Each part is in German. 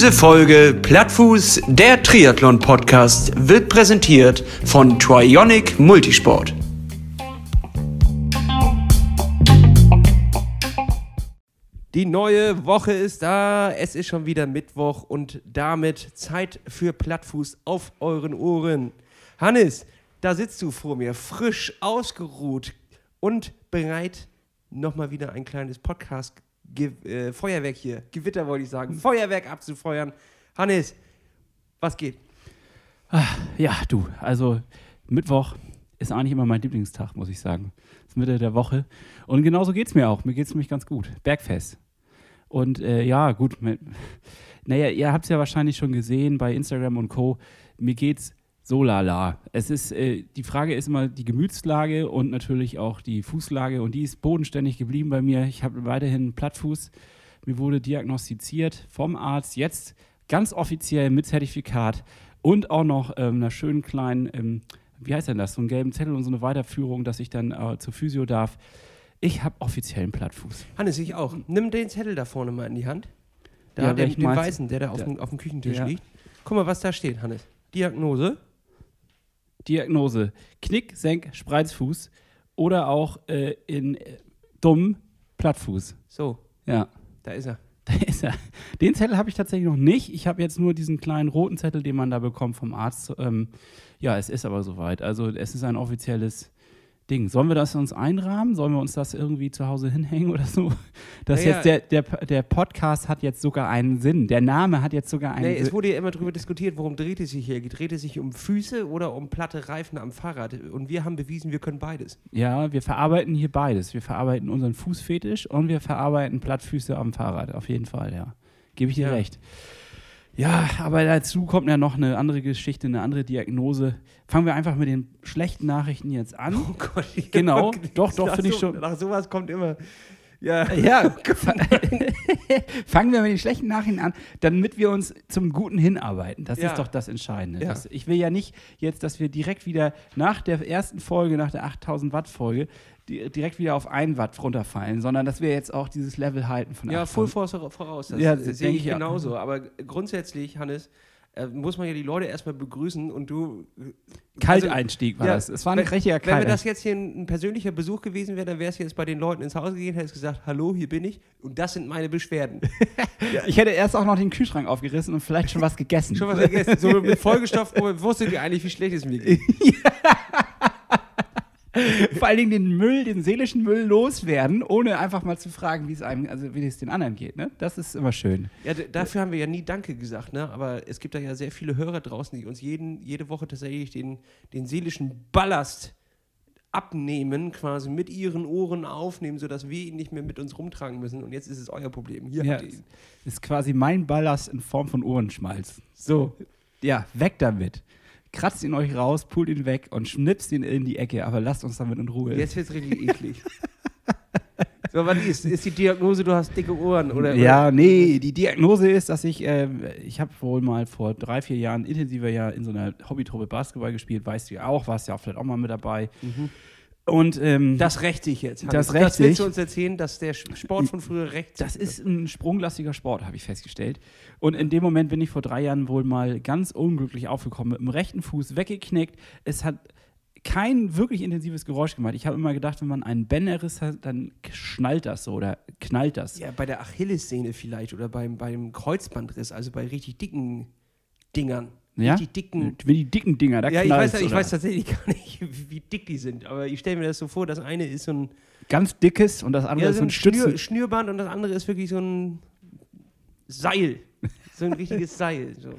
Diese Folge Plattfuß, der Triathlon-Podcast, wird präsentiert von Trionic Multisport. Die neue Woche ist da. Es ist schon wieder Mittwoch und damit Zeit für Plattfuß auf euren Ohren. Hannes, da sitzt du vor mir, frisch ausgeruht und bereit, nochmal wieder ein kleines Podcast, äh, Feuerwerk hier, Gewitter wollte ich sagen, Feuerwerk abzufeuern. Hannes, was geht? Ja, du, also Mittwoch ist eigentlich immer mein Lieblingstag, muss ich sagen. Ist Mitte der Woche. Und genauso geht es mir auch. Mir geht es nämlich ganz gut. Bergfest. Und äh, ja, gut. Mit, naja, ihr habt es ja wahrscheinlich schon gesehen bei Instagram und Co. Mir geht's so lala. Es ist, äh, die Frage ist immer die Gemütslage und natürlich auch die Fußlage und die ist bodenständig geblieben bei mir. Ich habe weiterhin Plattfuß. Mir wurde diagnostiziert vom Arzt, jetzt ganz offiziell mit Zertifikat und auch noch ähm, einer schönen kleinen, ähm, wie heißt denn das, so einen gelben Zettel und so eine Weiterführung, dass ich dann äh, zur Physio darf. Ich habe offiziell einen Plattfuß. Hannes, ich auch. Nimm den Zettel da vorne mal in die Hand. Da, Ja, den, den weißen, der da auf, Der- dem, auf dem Küchentisch Ja. liegt. Guck mal, was da steht, Hannes. Diagnose. Diagnose: Knick, Senk, Spreizfuß oder auch äh, in äh, dumm Plattfuß. So, Ja, da ist er. da ist er. Den Zettel habe ich tatsächlich noch nicht. Ich habe jetzt nur diesen kleinen roten Zettel, den man da bekommt vom Arzt. Ähm, ja, es ist aber soweit. Also es ist ein offizielles Ding. Sollen wir das uns einrahmen? Sollen wir uns das irgendwie zu Hause hinhängen oder so? Das Naja. jetzt der, der, der Podcast hat jetzt sogar einen Sinn. Der Name hat jetzt sogar einen es Sinn. wurde ja immer darüber diskutiert, worum dreht es sich hier? Dreht es sich um Füße oder um platte Reifen am Fahrrad? Und wir haben bewiesen, wir können beides. Ja, wir verarbeiten hier beides. Wir verarbeiten unseren Fußfetisch und wir verarbeiten Plattfüße am Fahrrad. Auf jeden Fall, ja. Gebe ich dir Ja. recht. Ja, aber dazu kommt ja noch eine andere Geschichte, eine andere Diagnose. Fangen wir einfach mit den schlechten Nachrichten jetzt an. Oh Gott. ich- Genau, doch, doch, finde ich schon. Nach sowas kommt immer. Ja. Ja, fa- fangen wir mit den schlechten Nachrichten an, damit wir uns zum Guten hinarbeiten. Das Ja. ist doch das Entscheidende. Ja. Das, ich will ja nicht jetzt, dass wir direkt wieder nach der ersten Folge, nach der 8000 Watt Folge, di direkt wieder auf 1 Watt runterfallen, sondern dass wir jetzt auch dieses Level halten von Ja, 8000. Full Force voraus. Das Ja, sehe ich ich genauso. Aber grundsätzlich, Hannes, äh, muss man ja die Leute erstmal begrüßen und du. äh, Kalteinstieg war ja, das. Es war ein wenn- richtiger Wenn wir das jetzt hier ein, ein persönlicher Besuch gewesen wäre, dann wärst du jetzt bei den Leuten ins Haus gegangen, hättest gesagt, hallo, hier bin ich und das sind meine Beschwerden. Ich hätte erst auch noch den Kühlschrank aufgerissen und vielleicht schon was gegessen. Schon was vergessen. So mit vollgestopft, wo wusstet ihr eigentlich, wie schlecht es mir geht? Vor allen Dingen den Müll, den seelischen Müll loswerden, ohne einfach mal zu fragen, wie es einem, also wie es den anderen geht. Ne? Das ist immer schön. Ja, dafür haben wir ja nie Danke gesagt, ne? Aber es gibt da ja sehr viele Hörer draußen, die uns jeden, jede Woche tatsächlich den, den seelischen Ballast abnehmen, quasi mit ihren Ohren aufnehmen, sodass wir ihn nicht mehr mit uns rumtragen müssen. Und jetzt ist es euer Problem. Hier Ja, ist quasi mein Ballast in Form von Ohrenschmalz. So, ja, weg damit. Kratzt ihn euch raus, pult ihn weg und schnipst ihn in die Ecke, aber lasst uns damit in Ruhe. Jetzt wird es richtig eklig. so, was ist? Ist die Diagnose, du hast dicke Ohren? Oder, ja, nee, die Diagnose ist, dass ich, äh, ich habe wohl mal vor drei, vier Jahren intensiver ja in so einer Hobbytruppe Basketball gespielt, weißt du ja auch, warst ja auch vielleicht auch mal mit dabei. Und ähm, Das rächt sich jetzt. Das das willst du uns erzählen, dass der Sport von früher sich. Das ist ein sprunglastiger Sport, habe ich festgestellt. Und in dem Moment bin ich vor drei Jahren wohl mal ganz unglücklich aufgekommen, mit dem rechten Fuß weggeknickt. Es hat kein wirklich intensives Geräusch gemacht. Ich habe immer gedacht, wenn man einen Bänderriss hat, dann schnallt das so oder knallt das. Ja, bei der Achillessehne vielleicht oder beim, beim Kreuzbandriss, also bei richtig dicken Dingern. Ja? Richtig dicken. Wenn die dicken Dinger, da Ja, ich weiß, ich oder? weiß tatsächlich gar nicht, wie, dick die sind, aber ich stelle mir das so vor, das eine ist so ein, Ganz dickes und das andere ja, ist so so ein ein Stützen. Schnür, Schnürband und das andere ist wirklich so ein Seil. So ein richtiges Seil. So.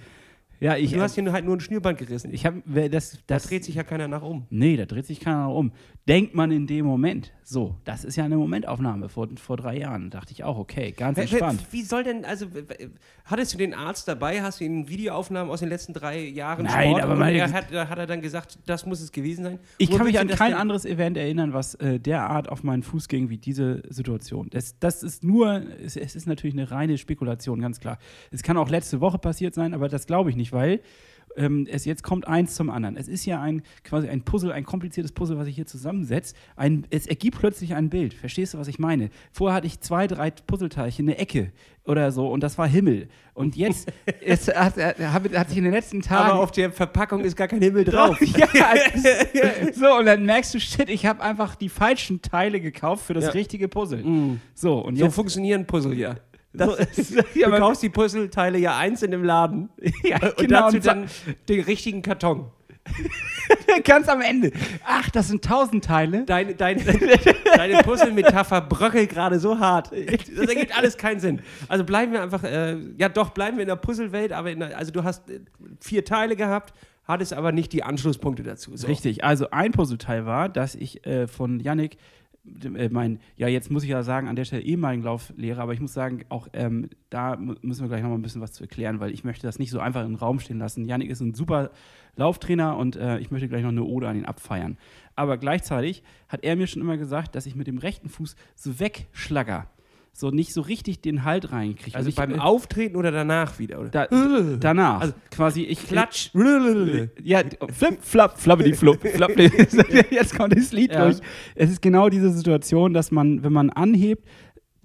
Ja, ich, du hast hier halt nur ein Schnürband gerissen. ich habe das, da das dreht sich ja keiner nach um. Nee, da dreht sich keiner um. Denkt man in dem Moment. So, das ist ja eine Momentaufnahme vor, vor drei Jahren. Dachte ich auch, okay, ganz entspannt. Wie soll denn, also, hattest du den Arzt dabei? Hast du ihm Videoaufnahmen aus den letzten drei Jahren Nein, Sport? aber meine- er hat, hat er dann gesagt, das muss es gewesen sein? Ich Wo kann mich an kein anderes Event erinnern, was äh, derart auf meinen Fuß ging wie diese Situation. Das, das ist nur, es, es ist natürlich eine reine Spekulation, ganz klar. Es kann auch letzte Woche passiert sein, aber das glaube ich nicht, weil ähm, es jetzt kommt eins zum anderen. Es ist ja ein quasi ein Puzzle, ein kompliziertes Puzzle, was ich hier zusammensetze. Ein, es ergibt plötzlich ein Bild. Verstehst du, was ich meine? Vorher hatte ich zwei, drei Puzzleteilchen, eine Ecke oder so und das war Himmel. Und jetzt es hat, hat, hat sich in den letzten Tagen. Aber auf der Verpackung ist gar kein Himmel drauf. ja, so, und dann merkst du, shit, ich habe einfach die falschen Teile gekauft für das Ja. richtige Puzzle. Mm. So, und So jetzt. funktionieren Puzzle ja. Das, Du kaufst die Puzzleteile ja einzeln im Laden ja, und genau, dazu und dann den richtigen Karton. ganz am Ende. Ach, das sind tausend Teile. Deine, deine, deine Puzzle-Metapher bröckelt gerade so hart. Das ergibt alles keinen Sinn. Also bleiben wir einfach, äh, ja doch, bleiben wir in der Puzzlewelt, aber in der, also du hast äh, vier Teile gehabt, hattest aber nicht die Anschlusspunkte dazu. So. Richtig, also ein Puzzleteil war, dass ich äh, von Yannick, mein, ja, jetzt muss ich ja sagen, an der Stelle ehemaligen Lauflehrer, aber ich muss sagen, auch ähm, da müssen wir gleich nochmal ein bisschen was zu erklären, weil ich möchte das nicht so einfach im Raum stehen lassen. Yannick ist ein super Lauftrainer und äh, ich möchte gleich noch eine Ode an ihn abfeiern. Aber gleichzeitig hat er mir schon immer gesagt, dass ich mit dem rechten Fuß so wegschlagger, so nicht so richtig den Halt reinkriege. Also ich, beim äh, Auftreten oder danach wieder? Oder? da, danach, Also, quasi ich Klatsch. ja, flip, flap, flappidi, flupp, flapp. Jetzt kommt das Lied Ja. durch. Es ist genau diese Situation, dass man, wenn man anhebt,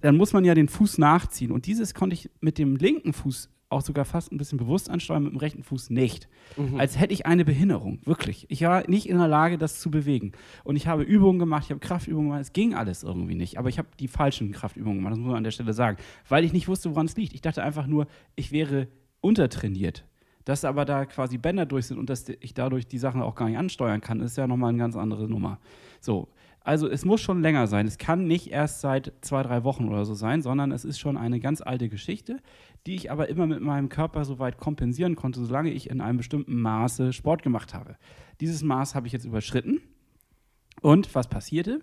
dann muss man ja den Fuß nachziehen. Und dieses konnte ich mit dem linken Fuß auch sogar fast ein bisschen bewusst ansteuern, mit dem rechten Fuß nicht. Mhm. Als hätte ich eine Behinderung, wirklich. Ich war nicht in der Lage, das zu bewegen. Und ich habe Übungen gemacht, ich habe Kraftübungen gemacht, es ging alles irgendwie nicht. Aber ich habe die falschen Kraftübungen gemacht, das muss man an der Stelle sagen. Weil ich nicht wusste, woran es liegt. Ich dachte einfach nur, ich wäre untertrainiert. Dass aber da quasi Bänder durch sind und dass ich dadurch die Sachen auch gar nicht ansteuern kann, ist ja nochmal eine ganz andere Nummer. So, also es muss schon länger sein. Es kann nicht erst seit zwei, drei Wochen oder so sein, sondern es ist schon eine ganz alte Geschichte, die ich aber immer mit meinem Körper so weit kompensieren konnte, solange ich in einem bestimmten Maße Sport gemacht habe. Dieses Maß habe ich jetzt überschritten. Und was passierte?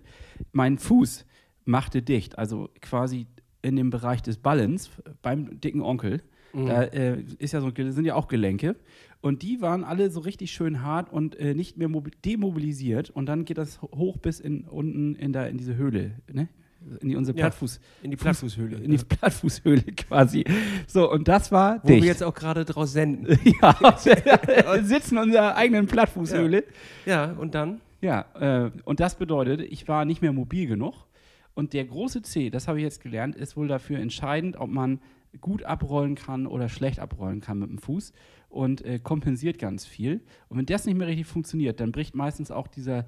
Mein Fuß machte dicht, also quasi in dem Bereich des Ballens beim dicken Onkel. Da äh, ist ja so, sind ja auch Gelenke. Und die waren alle so richtig schön hart und äh, nicht mehr mobi- demobilisiert. Und dann geht das hoch bis in, unten in, der, in diese Höhle, ne? In die, unsere Ja, Plattfuß, In die Plattfußhöhle. in die Plattfußhöhle quasi. So, und das war Wo dicht. wir jetzt auch gerade draus senden. ja, wir sitzen in unserer eigenen Plattfußhöhle. Ja, und dann? Ja, äh, und das bedeutet, ich war nicht mehr mobil genug. Und der große C, das habe ich jetzt gelernt, ist wohl dafür entscheidend, ob man gut abrollen kann oder schlecht abrollen kann mit dem Fuß und äh, kompensiert ganz viel. Und wenn das nicht mehr richtig funktioniert, dann bricht meistens auch dieser,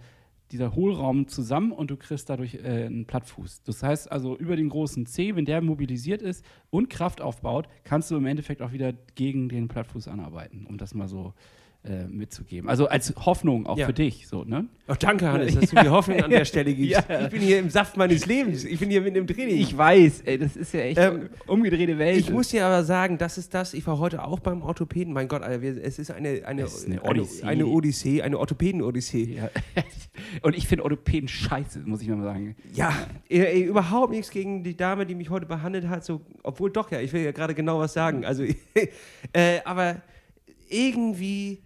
dieser Hohlraum zusammen und du kriegst dadurch äh, einen Plattfuß. Das heißt also, über den großen C, wenn der mobilisiert ist und Kraft aufbaut, kannst du im Endeffekt auch wieder gegen den Plattfuß anarbeiten, um das mal so äh, mitzugeben. Also als Hoffnung auch Ja. für dich, so, ne? Oh, danke, Hannes, dass du die Hoffnung an der Stelle gibst. Ja. Ich bin hier im Saft meines Lebens. Ich bin hier mit dem Training. Ich weiß, ey, das ist ja echt Ähm, umgedrehte Welt. Ich muss dir aber sagen, das ist das. Ich war heute auch beim Orthopäden. Mein Gott, Alter, es ist eine, eine, Es ist eine eine, Odyssee. eine Odyssee, eine Orthopäden-Odyssee. ja. Und ich finde Orthopäden scheiße, muss ich mal sagen. Ja, ey, überhaupt nichts gegen die Dame, die mich heute behandelt hat. So, obwohl doch, ja, ich will ja gerade genau was sagen. Also, äh, aber irgendwie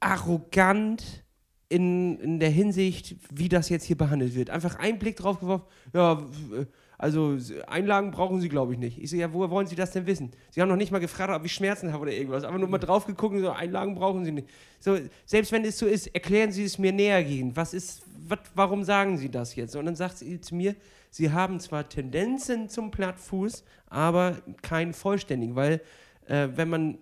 arrogant in, in der Hinsicht, wie das jetzt hier behandelt wird. Einfach einen Blick drauf geworfen, ja, w- also Einlagen brauchen Sie, glaube ich, nicht. Ich so, ja, woher wollen Sie das denn wissen? Sie haben noch nicht mal gefragt, ob ich Schmerzen habe oder irgendwas. Aber nur mal drauf geguckt und so, Einlagen brauchen Sie nicht. So, selbst wenn es so ist, erklären Sie es mir nähergehend. Was ist, wat, warum sagen Sie das jetzt? Und dann sagt sie zu mir, Sie haben zwar Tendenzen zum Plattfuß, aber keinen vollständigen, weil äh, wenn man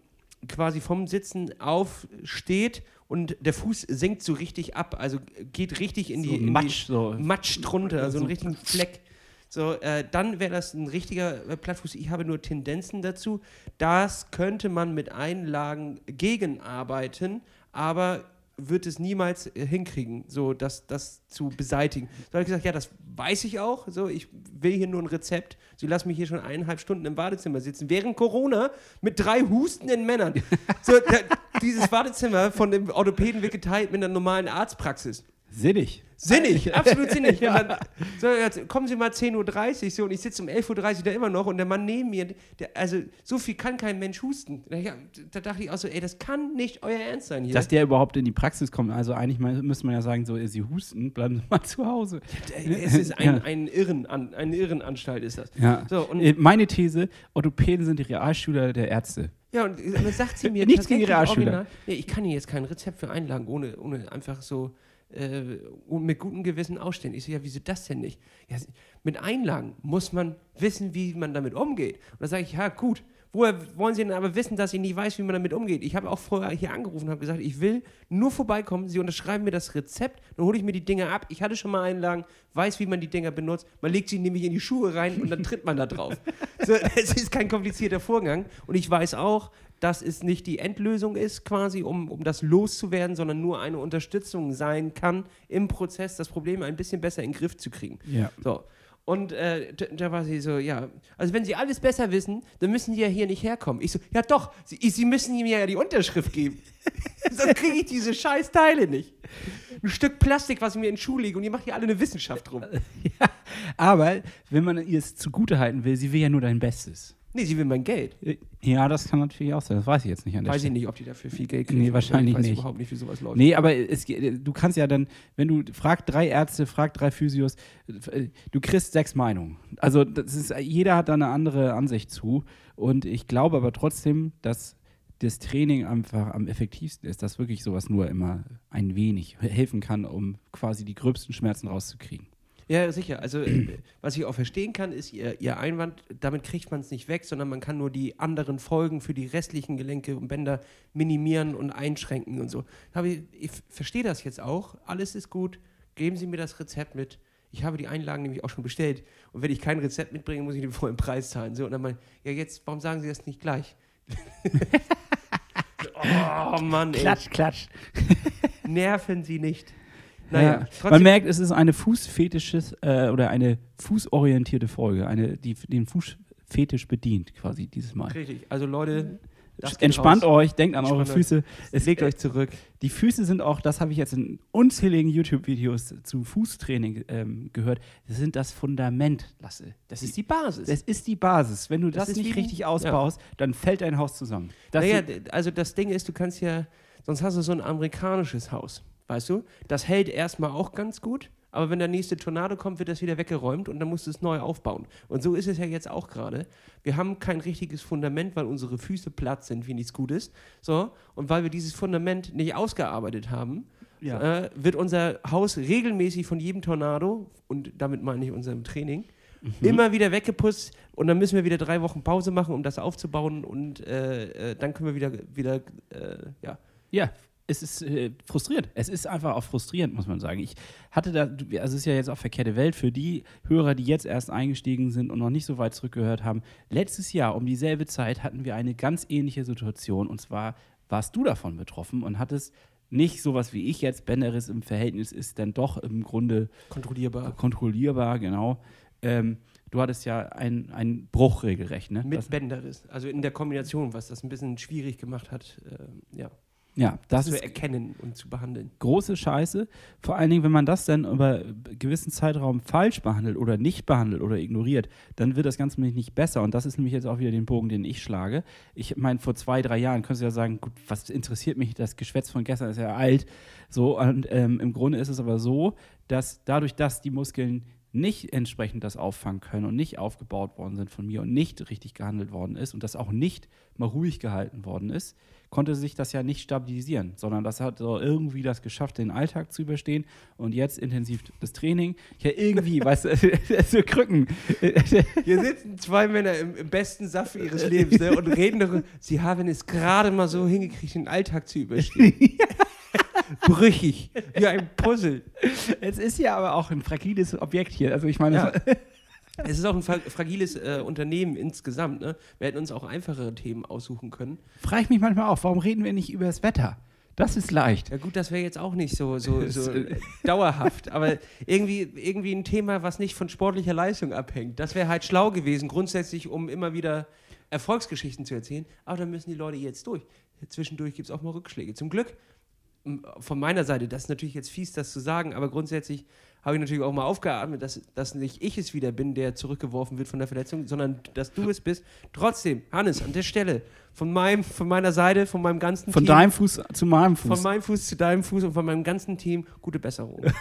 quasi vom Sitzen aufsteht und der Fuß sinkt so richtig ab, also geht richtig in die, So in Matsch, die so. Matsch drunter, so einen So- richtigen Fleck. So, äh, dann wäre das ein richtiger äh, Plattfuß. Ich habe nur Tendenzen dazu. Das könnte man mit Einlagen gegenarbeiten, aber wird es niemals äh, hinkriegen, so das, das zu beseitigen. So habe ich gesagt, ja, das weiß ich auch. So, ich will hier nur ein Rezept. Sie lassen mich hier schon eineinhalb Stunden im Badezimmer sitzen, während Corona mit drei hustenden Männern. So, da, dieses Badezimmer von dem Orthopäden wird geteilt mit einer normalen Arztpraxis. Sinnig. Sinnig, absolut sinnig. Ja. Dann, so, jetzt kommen Sie mal 10.30 Uhr so, und ich sitze um 11.30 Uhr da immer noch und der Mann neben mir, der, also so viel kann kein Mensch husten. Da, ja, da dachte ich auch so, ey, das kann nicht euer Ernst sein hier. Dass der überhaupt in die Praxis kommt, also eigentlich mal, müsste man ja sagen, so, sie husten, bleiben Sie mal zu Hause. es ist ein, ein Irren, eine Irrenanstalt ist das. Ja. So, und Äh, Meine These, Orthopäden sind die Realschüler der Ärzte. Ja, und dann sagt sie mir Nichts gegen Realschüler. original, Nee, ich kann Ihnen jetzt kein Rezept für Einlagen ohne, ohne einfach so äh, mit gutem Gewissen ausstehen. Ich so, ja, wieso das denn nicht? Ja, mit Einlagen muss man wissen, wie man damit umgeht. Und da sage ich, ja, gut. Woher wollen Sie denn aber wissen, dass ich nicht weiß, wie man damit umgeht? Ich habe auch vorher hier angerufen und habe gesagt, ich will nur vorbeikommen. Sie unterschreiben mir das Rezept, dann hole ich mir die Dinger ab. Ich hatte schon mal Einlagen, weiß, wie man die Dinger benutzt. Man legt sie nämlich in die Schuhe rein und dann tritt man da drauf. So, es ist kein komplizierter Vorgang. Und ich weiß auch, dass es nicht die Endlösung ist, quasi, um, um das loszuwerden, sondern nur eine Unterstützung sein kann im Prozess, das Problem ein bisschen besser in den Griff zu kriegen. Ja. So. Und äh, da, da war sie so, ja, also wenn Sie alles besser wissen, dann müssen Sie ja hier nicht herkommen. Ich so, ja doch, Sie, Sie müssen mir ja die Unterschrift geben. Sonst kriege ich diese scheiß Teile nicht. Ein Stück Plastik, was ich mir in den Schuh lege und ihr macht hier alle eine Wissenschaft drum. ja. Aber wenn man ihr es zugute halten will, sie will ja nur dein Bestes. Nee, sie will mein Geld. Ja, das kann natürlich auch sein. Das weiß ich jetzt nicht an der Weiß ich Stelle. nicht, ob die dafür viel Geld kriegen. Nee, wahrscheinlich ich weiß nicht. überhaupt nicht, wie sowas läuft. Nee, aber es, du kannst ja dann, wenn du frag drei Ärzte, frag drei Physios, äh, du kriegst sechs Meinungen. Also das ist, jeder hat da eine andere Ansicht zu. Und ich glaube aber trotzdem, dass das Training einfach am effektivsten ist, dass wirklich sowas nur immer ein wenig helfen kann, um quasi die gröbsten Schmerzen rauszukriegen. Ja, sicher. Also, äh, was ich auch verstehen kann, ist ihr, ihr Einwand, damit kriegt man es nicht weg, sondern man kann nur die anderen Folgen für die restlichen Gelenke und Bänder minimieren und einschränken und so. Ich, ich verstehe das jetzt auch. Alles ist gut. Geben Sie mir das Rezept mit. Ich habe die Einlagen nämlich auch schon bestellt. Und wenn ich kein Rezept mitbringe, muss ich den vollen Preis zahlen. So, und dann mal, ja, jetzt, warum sagen Sie das nicht gleich? oh Mann, ey. Klatsch, klatsch. Nerven Sie nicht. Naja, Ja. Man merkt, es ist eine Fußfetisches äh, oder eine fußorientierte Folge, eine, die den Fußfetisch bedient, quasi dieses Mal. richtig. Also, Leute, Entspannt raus. euch, denkt an eure euch. Füße. Es, Legt euch zurück. Die Füße sind auch, das habe ich jetzt in unzähligen YouTube-Videos zu Fußtraining ähm, gehört, das sind das Fundament, Lasse. Das ist die Basis. das ist die Basis. Wenn du Das das, nicht richtig ausbaust, dann fällt dein Haus zusammen. Das naja, also das Ding ist, du kannst ja, sonst hast du so ein amerikanisches Haus, weißt du? Das hält erstmal auch ganz gut, aber wenn der nächste Tornado kommt, wird das wieder weggeräumt und dann musst du es neu aufbauen. Und so ist es ja jetzt auch gerade. Wir haben kein richtiges Fundament, weil unsere Füße platt sind, wie nichts Gutes. So, und weil wir dieses Fundament nicht ausgearbeitet haben, Ja. äh, wird unser Haus regelmäßig von jedem Tornado, und damit meine ich unserem Training, immer wieder weggeputzt und dann müssen wir wieder drei Wochen Pause machen, um das aufzubauen und äh, äh, dann können wir wieder, wieder äh, ja. Ja, es ist äh, frustrierend. Es ist einfach auch frustrierend, muss man sagen. Ich hatte da, also es ist ja jetzt auch verkehrte Welt für die Hörer, die jetzt erst eingestiegen sind und noch nicht so weit zurückgehört haben. Letztes Jahr um dieselbe Zeit hatten wir eine ganz ähnliche Situation und zwar warst du davon betroffen und hattest nicht sowas wie ich jetzt, Benderis im Verhältnis ist dann doch im Grunde Kontrollierbar. kontrollierbar, genau. Ähm, du hattest ja einen, Bruch regelrecht, ne? Mit Das- Bänderriss. Also in der Kombination, was das ein bisschen schwierig gemacht hat, äh, ja, ja, das zu ist erkennen und zu behandeln. große Scheiße. Vor allen Dingen, wenn man das dann über einen gewissen Zeitraum falsch behandelt oder nicht behandelt oder ignoriert, dann wird das Ganze nämlich nicht besser. Und das ist nämlich jetzt auch wieder den Bogen, den ich schlage. Ich meine, vor zwei, drei Jahren könntest du ja sagen, gut, was interessiert mich, das Geschwätz von gestern ist ja alt. So, und ähm, im Grunde ist es aber so, dass dadurch, dass die Muskeln nicht entsprechend das auffangen können und nicht aufgebaut worden sind von mir und nicht richtig gehandelt worden ist und das auch nicht mal ruhig gehalten worden ist, konnte sich das ja nicht stabilisieren, sondern das hat so irgendwie das geschafft, den Alltag zu überstehen und jetzt intensiv das Training. Ja, irgendwie, weißt du, so Krücken. Hier sitzen zwei Männer im, im besten Saft ihres Lebens ne, und reden darüber, sie haben es gerade mal so hingekriegt, den Alltag zu überstehen. Brüchig, wie ein Puzzle. es ist ja aber auch ein fragiles Objekt hier. Also ich meine, Ja. Es ist auch ein fra fragiles äh, Unternehmen insgesamt. Ne? Wir hätten uns auch einfachere Themen aussuchen können. frage ich mich manchmal auch, warum reden wir nicht über das Wetter? Das ist leicht. Ja gut, das wäre jetzt auch nicht so, so, so dauerhaft, aber irgendwie, irgendwie ein Thema, was nicht von sportlicher Leistung abhängt. Das wäre halt schlau gewesen, grundsätzlich, um immer wieder Erfolgsgeschichten zu erzählen. Aber da müssen die Leute jetzt durch. Zwischendurch gibt es auch mal Rückschläge. Zum Glück, von meiner Seite, das ist natürlich jetzt fies, das zu sagen, aber grundsätzlich habe ich natürlich auch mal aufgeatmet, dass, dass nicht ich es wieder bin, der zurückgeworfen wird von der Verletzung, sondern dass du es bist. Trotzdem, Hannes, an der Stelle, von, meinem, von meiner Seite, von meinem ganzen Von Team. deinem Fuß zu meinem Fuß. Von meinem Fuß zu deinem Fuß und von meinem ganzen Team gute Besserung.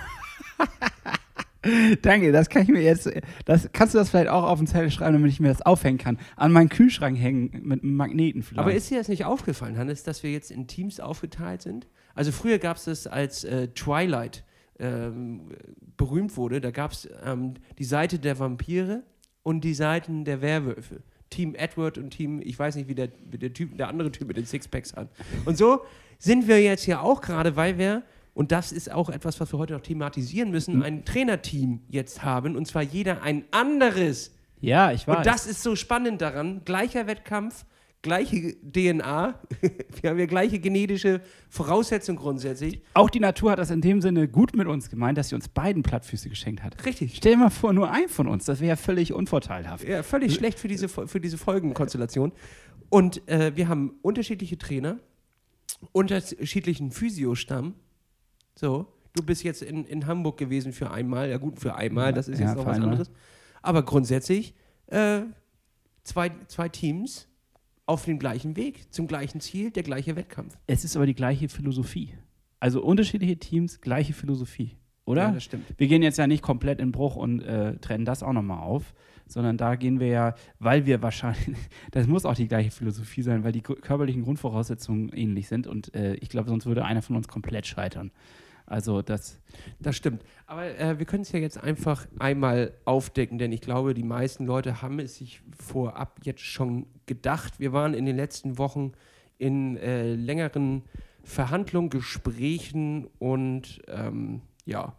Danke, das kann ich mir jetzt. Das, kannst du das vielleicht auch auf den Zettel schreiben, damit ich mir das aufhängen kann? An meinen Kühlschrank hängen mit einem Magneten vielleicht. Aber ist dir das nicht aufgefallen, Hannes, dass wir jetzt in Teams aufgeteilt sind? Also früher gab es das als äh, Twilight ähm, berühmt wurde. Da gab es ähm, die Seite der Vampire und die Seiten der Werwölfe. Team Edward und Team, ich weiß nicht, wie der, wie der, typ, der andere Typ mit den Sixpacks hat. Und so sind wir jetzt ja auch gerade, weil wir und das ist auch etwas, was wir heute noch thematisieren müssen, ein Trainerteam jetzt haben. Und zwar jeder ein anderes. ja, ich weiß. Und das ist so spannend daran. Gleicher Wettkampf, gleiche DNA. wir haben ja gleiche genetische Voraussetzungen grundsätzlich. auch die Natur hat das in dem Sinne gut mit uns gemeint, dass sie uns beiden Plattfüße geschenkt hat. Richtig. Stell dir mal vor, nur ein von uns. Das wäre ja völlig unvorteilhaft. Ja, völlig schlecht für diese, für diese Folgenkonstellation. Und äh, wir haben unterschiedliche Trainer, unterschiedlichen Physiostamm. So, du bist jetzt in, in Hamburg gewesen für einmal. Ja, gut, für einmal, das ist Ja, jetzt noch was einmal. anderes. Aber grundsätzlich äh, zwei, zwei Teams auf dem gleichen Weg, zum gleichen Ziel, der gleiche Wettkampf. Es ist aber die gleiche Philosophie. Also unterschiedliche Teams, gleiche Philosophie. Oder? Ja, das stimmt. Wir gehen jetzt ja nicht komplett in Bruch und äh, trennen das auch nochmal auf, sondern da gehen wir ja, weil wir wahrscheinlich, das muss auch die gleiche Philosophie sein, weil die körperlichen Grundvoraussetzungen ähnlich sind und äh, ich glaube, sonst würde einer von uns komplett scheitern. Also das, Das stimmt. Aber äh, wir können es ja jetzt einfach einmal aufdecken, denn ich glaube, die meisten Leute haben es sich vorab jetzt schon gedacht. Wir waren in den letzten Wochen in äh, längeren Verhandlungen, Gesprächen und ähm, ja,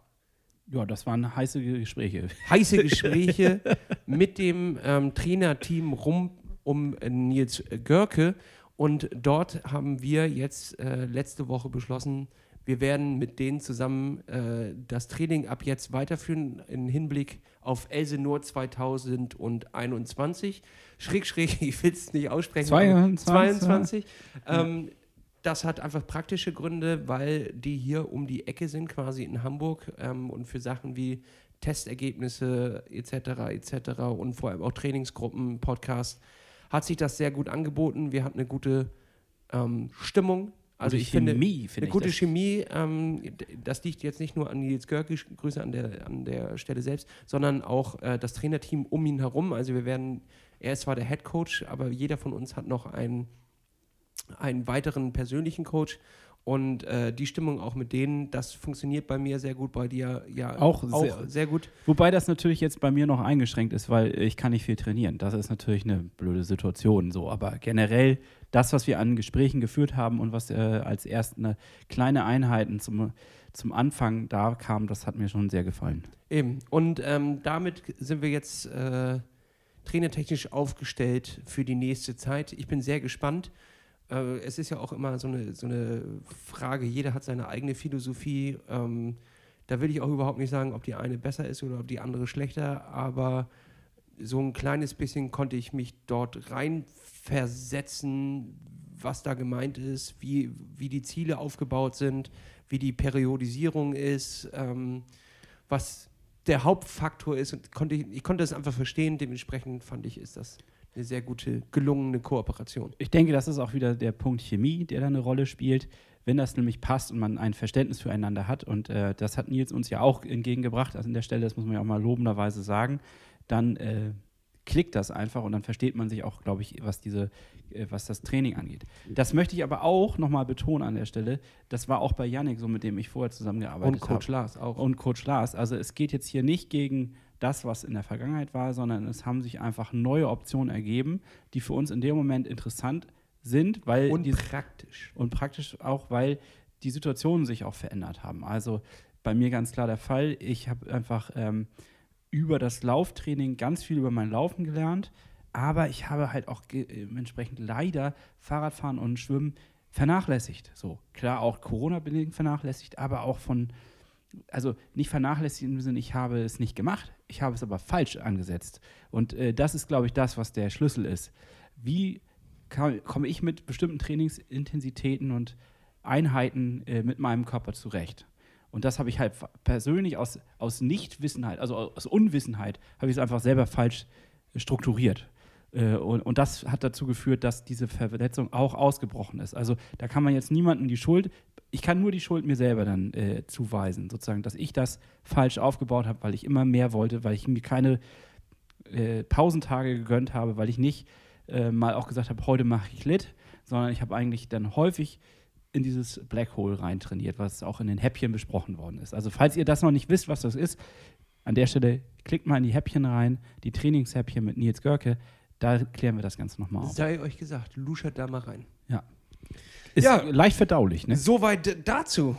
ja, das waren heiße Gespräche. heiße Gespräche mit dem ähm, Trainerteam rum um äh, Nils Görke. Und dort haben wir jetzt äh, letzte Woche beschlossen, wir werden mit denen zusammen äh, das Training ab jetzt weiterführen im Hinblick auf Else Nord 2021. Schräg, schräg, ich will es nicht aussprechen. aber 22. 22. Ähm, das hat einfach praktische Gründe, weil die hier um die Ecke sind, quasi in Hamburg ähm, und für Sachen wie Testergebnisse etc. etc. und vor allem auch Trainingsgruppen, Podcast, hat sich das sehr gut angeboten. Wir hatten eine gute ähm, Stimmung. Also ich finde, Chemie, finde eine ich gute das. Chemie, ähm, das liegt jetzt nicht nur an Nils Görke, Grüße an der, an der Stelle selbst, sondern auch äh, das Trainerteam um ihn herum. Also wir werden, er ist zwar der Head Coach, aber jeder von uns hat noch einen, einen weiteren persönlichen Coach und äh, die Stimmung auch mit denen, das funktioniert bei mir sehr gut, bei dir ja Auch auch sehr- sehr gut. Wobei das natürlich jetzt bei mir noch eingeschränkt ist, weil ich kann nicht viel trainieren. Das ist natürlich eine blöde Situation so. Aber generell das, was wir an Gesprächen geführt haben und was äh, als erst eine kleine Einheiten zum, zum Anfang da kam, das hat mir schon sehr gefallen. Eben. Und ähm, damit sind wir jetzt äh, trainertechnisch aufgestellt für die nächste Zeit. Ich bin sehr gespannt. Äh, es ist ja auch immer so eine, so eine Frage, jeder hat seine eigene Philosophie. Ähm, da will ich auch überhaupt nicht sagen, ob die eine besser ist oder ob die andere schlechter, aber so ein kleines bisschen konnte ich mich dort reinversetzen, was da gemeint ist, wie, wie die Ziele aufgebaut sind, wie die Periodisierung ist, ähm, was der Hauptfaktor ist. Und konnte ich, ich konnte das einfach verstehen, dementsprechend fand ich, ist das eine sehr gute, gelungene Kooperation. Ich denke, das ist auch wieder der Punkt Chemie, der da eine Rolle spielt. Wenn das nämlich passt und man ein Verständnis füreinander hat, und äh, das hat Nils uns ja auch entgegengebracht, also an der Stelle, das muss man ja auch mal lobenderweise sagen, dann äh, klickt das einfach und dann versteht man sich auch, glaube ich, was diese, was das Training angeht. Das möchte ich aber auch nochmal betonen an der Stelle. Das war auch bei Yannick so, mit dem ich vorher zusammengearbeitet Und Coach habe. Lars auch. Und Coach Lars. Also es geht jetzt hier nicht gegen das, was in der Vergangenheit war, sondern es haben sich einfach neue Optionen ergeben, die für uns in dem Moment interessant sind, weil Und praktisch. und praktisch auch, weil die Situationen sich auch verändert haben. Also bei mir ganz klar der Fall, ich habe einfach ähm, über das Lauftraining ganz viel über mein Laufen gelernt, aber ich habe halt auch äh, entsprechend leider Fahrradfahren und Schwimmen vernachlässigt. So, klar auch Corona-bedingt vernachlässigt, aber auch von, also nicht vernachlässigt im Sinne, ich habe es nicht gemacht, ich habe es aber falsch angesetzt. Und äh, das ist, glaube ich, das, was der Schlüssel ist. Wie komme ich mit bestimmten Trainingsintensitäten und Einheiten äh, mit meinem Körper zurecht? Und das habe ich halt persönlich aus, aus Nichtwissenheit, also aus Unwissenheit, habe ich es einfach selber falsch äh, strukturiert. Äh, Und, und das hat dazu geführt, dass diese Verletzung auch ausgebrochen ist. Also da kann man jetzt niemandem die Schuld ich kann nur die Schuld mir selber dann äh, zuweisen, sozusagen, dass ich das falsch aufgebaut habe, weil ich immer mehr wollte, weil ich mir keine äh, Pausentage gegönnt habe, weil ich nicht äh, mal auch gesagt habe, heute mache ich Lit, sondern ich habe eigentlich dann häufig in dieses Black Hole rein trainiert, was auch in den Häppchen besprochen worden ist. Also falls ihr das noch nicht wisst, was das ist, an der Stelle klickt mal in die Häppchen rein, die Trainingshäppchen mit Nils Görke, da klären wir das Ganze nochmal auf. Sei euch gesagt, luschert da mal rein. Ja. Ist Ja. leicht verdaulich, ne? Soweit dazu.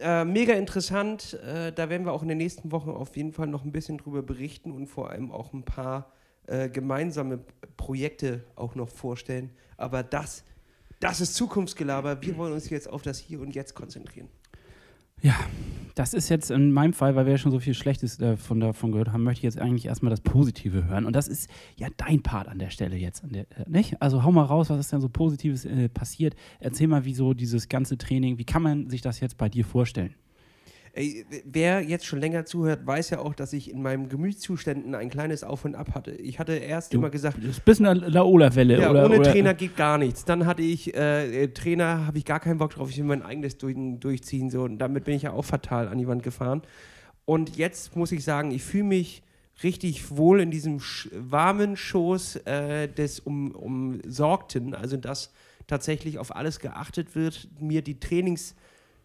Äh, mega interessant. Äh, da werden wir auch in den nächsten Wochen auf jeden Fall noch ein bisschen drüber berichten und vor allem auch ein paar äh, gemeinsame Projekte auch noch vorstellen. Aber das, das ist Zukunftsgelaber. Wir wollen uns jetzt auf das Hier und Jetzt konzentrieren. Ja, das ist jetzt in meinem Fall, weil wir ja schon so viel Schlechtes äh, von davon gehört haben, möchte ich jetzt eigentlich erstmal das Positive hören. Und das ist ja dein Part an der Stelle jetzt, der, äh, nicht? Also hau mal raus, was ist denn so Positives äh, passiert? Erzähl mal, wieso dieses ganze Training, wie kann man sich das jetzt bei dir vorstellen? Ey, wer jetzt schon länger zuhört, weiß ja auch, dass ich in meinen Gemütszuständen ein kleines Auf und Ab hatte. Ich hatte erst Du- immer gesagt, Das ist ein bisschen eine Laola-Welle, Ja, oder? ohne oder, Trainer geht gar nichts. Dann hatte ich äh, äh, Trainer, habe ich gar keinen Bock drauf. Ich will mein eigenes durch, durchziehen. So. Und damit bin ich ja auch fatal an die Wand gefahren. Und jetzt muss ich sagen, ich fühle mich richtig wohl in diesem warmen Schoß äh, des um, Umsorgten. Also, dass tatsächlich auf alles geachtet wird, mir die Trainings.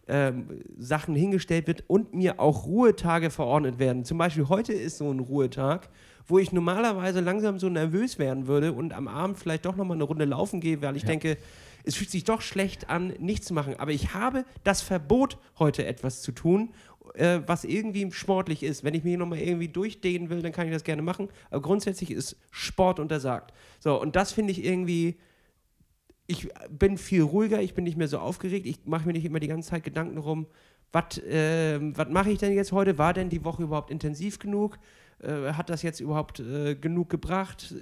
Ähm, Sachen hingestellt wird und mir auch Ruhetage verordnet werden. Zum Beispiel heute ist so ein Ruhetag, wo ich normalerweise langsam so nervös werden würde und am Abend vielleicht doch nochmal eine Runde laufen gehe, weil ich Ja. denke, es fühlt sich doch schlecht an, nichts zu machen. Aber ich habe das Verbot, heute etwas zu tun, äh, was irgendwie sportlich ist. Wenn ich mich nochmal irgendwie durchdehnen will, dann kann ich das gerne machen. Aber grundsätzlich ist Sport untersagt. So, und das finde ich irgendwie ich bin viel ruhiger, ich bin nicht mehr so aufgeregt, ich mache mir nicht immer die ganze Zeit Gedanken darum, was äh, mache ich denn jetzt heute? War denn die Woche überhaupt intensiv genug? Äh, hat das jetzt überhaupt äh, genug gebracht?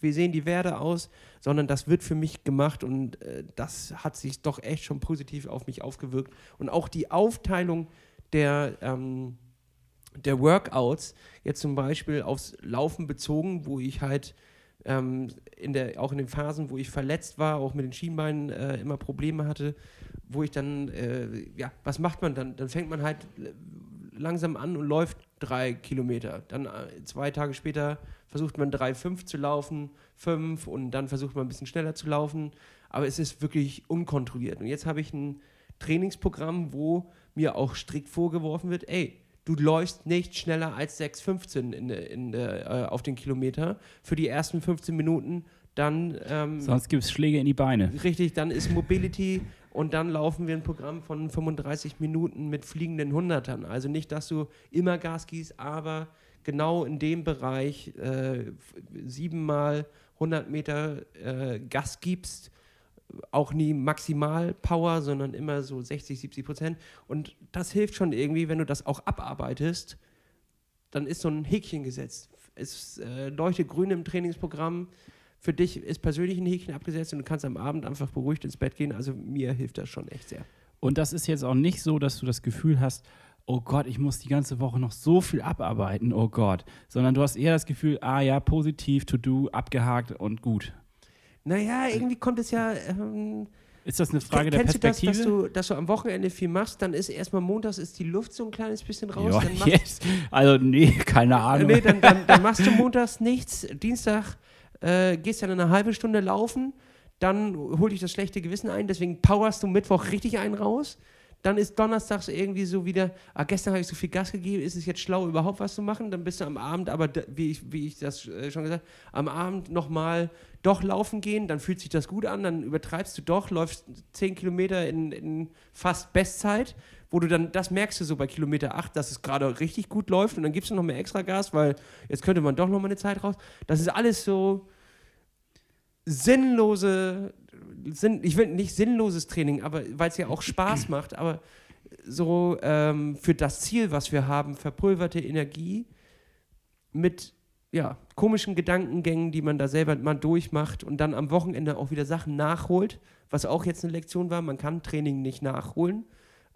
Wie sehen die Werte aus? Sondern das wird für mich gemacht und äh, das hat sich doch echt schon positiv auf mich aufgewirkt. Und auch die Aufteilung der, ähm, der Workouts, jetzt zum Beispiel aufs Laufen bezogen, wo ich halt ähm, in der, auch in den Phasen, wo ich verletzt war, auch mit den Schienbeinen äh, immer Probleme hatte, wo ich dann, äh, ja, was macht man dann? Dann fängt man halt langsam an und läuft drei Kilometer. Dann äh, zwei Tage später versucht man drei, fünf zu laufen, fünf und dann versucht man ein bisschen schneller zu laufen. Aber es ist wirklich unkontrolliert. Und jetzt habe ich ein Trainingsprogramm, wo mir auch strikt vorgeworfen wird, ey, du läufst nicht schneller als 6,15 in, in, äh, auf den Kilometer für die ersten 15 Minuten. Dann ähm, Sonst gibt es Schläge in die Beine. Richtig, dann ist Mobility und dann laufen wir ein Programm von 35 Minuten mit fliegenden Hundertern. Also nicht, dass du immer Gas gießt, aber genau in dem Bereich äh, siebenmal 100 Meter äh, Gas gibst. Auch nie maximal Power, sondern immer so 60, 70 Prozent. Und das hilft schon irgendwie, wenn du das auch abarbeitest, dann ist so ein Häkchen gesetzt. Es äh, leuchtet grün im Trainingsprogramm. Für dich ist persönlich ein Häkchen abgesetzt und du kannst am Abend einfach beruhigt ins Bett gehen. Also mir hilft das schon echt sehr. Und das ist jetzt auch nicht so, dass du das Gefühl hast, oh Gott, ich muss die ganze Woche noch so viel abarbeiten, oh Gott. Sondern du hast eher das Gefühl, ah ja, positiv, to do, abgehakt und gut. Naja, irgendwie kommt es ja. Ähm, Ist das eine Frage der kennst du das, Perspektive? dass du, dass du am Wochenende viel machst? Dann ist erstmal montags ist die Luft so ein kleines bisschen raus. ja, yes. Also, nee, keine Ahnung. nee, dann, dann, dann machst du montags nichts. Dienstag äh, gehst dann eine halbe Stunde laufen. Dann holt dich das schlechte Gewissen ein. Deswegen powerst du Mittwoch richtig einen raus. Dann ist donnerstags irgendwie so wieder, ah, gestern habe ich so viel Gas gegeben, ist es jetzt schlau, überhaupt was zu machen? Dann bist du am Abend, aber wie ich, wie ich das äh, schon gesagt am Abend nochmal doch laufen gehen, dann fühlt sich das gut an, dann übertreibst du doch, läufst 10 Kilometer in, in fast Bestzeit, wo du dann, das merkst du so bei Kilometer 8, dass es gerade richtig gut läuft und dann gibst du noch mehr extra Gas, weil jetzt könnte man doch nochmal eine Zeit raus. Das ist alles so sinnlose, sinn, ich will nicht sinnloses Training, aber weil es ja auch Spaß macht, aber so ähm, für das Ziel, was wir haben, verpulverte Energie mit ja, komischen Gedankengängen, die man da selber mal durchmacht und dann am Wochenende auch wieder Sachen nachholt, was auch jetzt eine Lektion war, man kann Training nicht nachholen.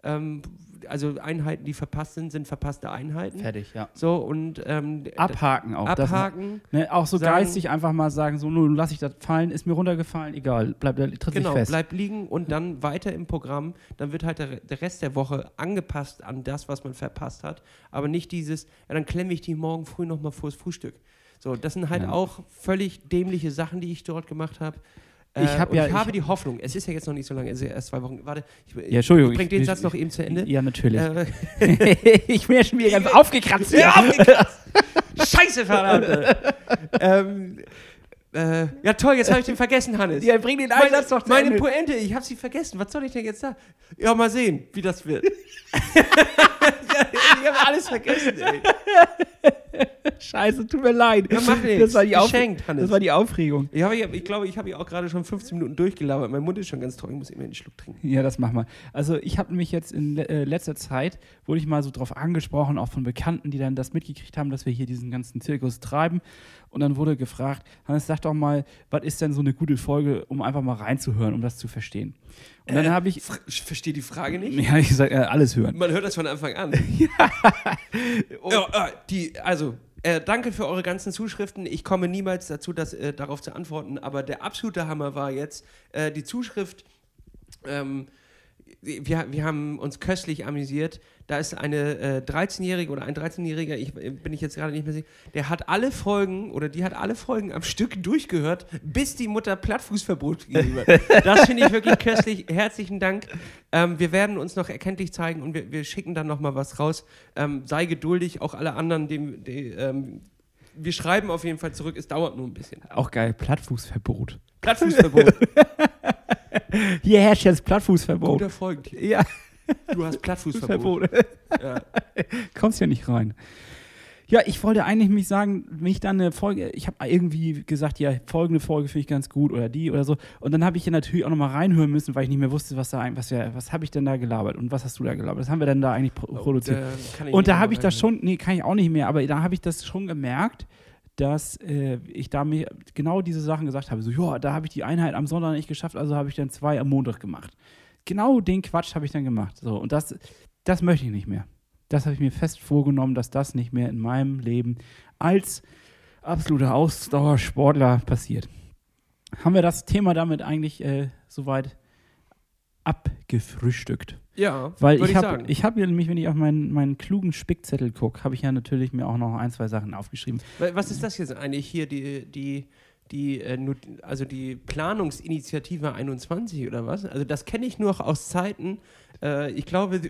Ähm, also Einheiten, die verpasst sind, sind verpasste Einheiten. Fertig, ja. So und ähm, Abhaken auch. das- abhaken. Ne, auch so sagen- geistig einfach mal sagen, so, nun lasse ich das fallen, ist mir runtergefallen, egal, bleibt tritt Genau, fest. bleibt liegen und dann weiter im Programm. Dann wird halt der, der Rest der Woche angepasst an das, was man verpasst hat. Aber nicht dieses, ja, dann klemme ich die morgen früh nochmal vors Frühstück. So, das sind halt Ja. auch völlig dämliche Sachen, die ich dort gemacht habe. Äh, Ich hab ja- ich habe ich- die Hoffnung, es ist ja jetzt noch nicht so lange, es ist ja erst zwei Wochen. Warte, ich, ja, Entschuldigung. ich bring ich- den Satz noch eben zu Ende. Ja, natürlich. Äh, ich bin ja schon wieder ganz aufgekratzt. Ja, aufgekratzt. Scheiße, verdammt. ähm, äh, ja, toll, jetzt habe ich den vergessen, Hannes. Ja, bring den meine, Einsatz doch zu meine Ende. Pointe, ich habe sie vergessen. Was soll ich denn jetzt sagen? Ja, mal sehen, wie das wird. ja, ich habe alles vergessen, ey. Scheiße, tut mir leid. Ja, mach nichts. Das war die, Auf Geschenkt, Hannes. das war die Aufregung. Ich, habe, ich glaube, ich habe ja auch gerade schon 15 Minuten durchgelabert. Mein Mund ist schon ganz trocken, ich muss immer einen Schluck trinken. Ja, das mach mal. Also ich habe mich jetzt in äh, letzter Zeit, wurde ich mal so drauf angesprochen, auch von Bekannten, die dann das mitgekriegt haben, dass wir hier diesen ganzen Zirkus treiben. Und dann wurde gefragt, Hannes, sag doch mal, was ist denn so eine gute Folge, um einfach mal reinzuhören, um das zu verstehen? Und dann habe ich, Ich verstehe die Frage nicht. ja, ich sag, äh, alles hören. Man hört das von Anfang an. ja, äh, die, also, äh, danke für eure ganzen Zuschriften. Ich komme niemals dazu, das, äh, darauf zu antworten, aber der absolute Hammer war jetzt äh, die Zuschrift. Ähm, wir, wir haben uns köstlich amüsiert. Da ist eine äh, 13-Jährige oder ein 13-Jähriger, ich äh, bin ich jetzt gerade nicht mehr sicher, der hat alle Folgen oder die hat alle Folgen am Stück durchgehört, bis die Mutter Plattfußverbot gegeben hat. Das finde ich wirklich köstlich. Herzlichen Dank. Ähm, wir werden uns noch erkenntlich zeigen und wir, wir schicken dann noch mal was raus. Ähm, sei geduldig, auch alle anderen, dem, die, ähm, wir schreiben auf jeden Fall zurück. Es dauert nur ein bisschen. Auch geil, Plattfußverbot. Plattfußverbot. Hier herrscht jetzt Plattfußverbot. Guter Folgentitel. Ja, Du hast Plattfußverbot. Verbot. Ja. Kommst ja nicht rein. Ja, ich wollte eigentlich mich sagen, mich dann eine Folge, ich habe irgendwie gesagt, ja, folgende Folge finde ich ganz gut oder die oder so. Und dann habe ich hier natürlich auch nochmal reinhören müssen, weil ich nicht mehr wusste, was da eigentlich, was, wir- was habe ich denn da gelabert und was hast du da gelabert? Was haben wir denn da eigentlich pro produziert? Da kann ich Und da habe ich das schon, nee, kann ich auch nicht mehr, aber da habe ich das schon gemerkt, dass äh, ich da mir genau diese Sachen gesagt habe. So, ja, da habe ich die Einheit am Sonntag nicht geschafft, also habe ich dann zwei am Montag gemacht. Genau den Quatsch habe ich dann gemacht. So, und das, das möchte ich nicht mehr. Das habe ich mir fest vorgenommen, dass das nicht mehr in meinem Leben als absoluter Ausdauersportler passiert. Haben wir das Thema damit eigentlich äh, soweit abgefrühstückt? Ja, Weil ich habe ich hab hier nämlich, wenn ich auf meinen, meinen klugen Spickzettel gucke, habe ich ja natürlich mir auch noch ein, zwei Sachen aufgeschrieben. Wa- Was ist das jetzt eigentlich hier, die, die, die, äh, also die Planungsinitiative 21 oder was? Also das kenne ich nur aus Zeiten, äh, ich glaube,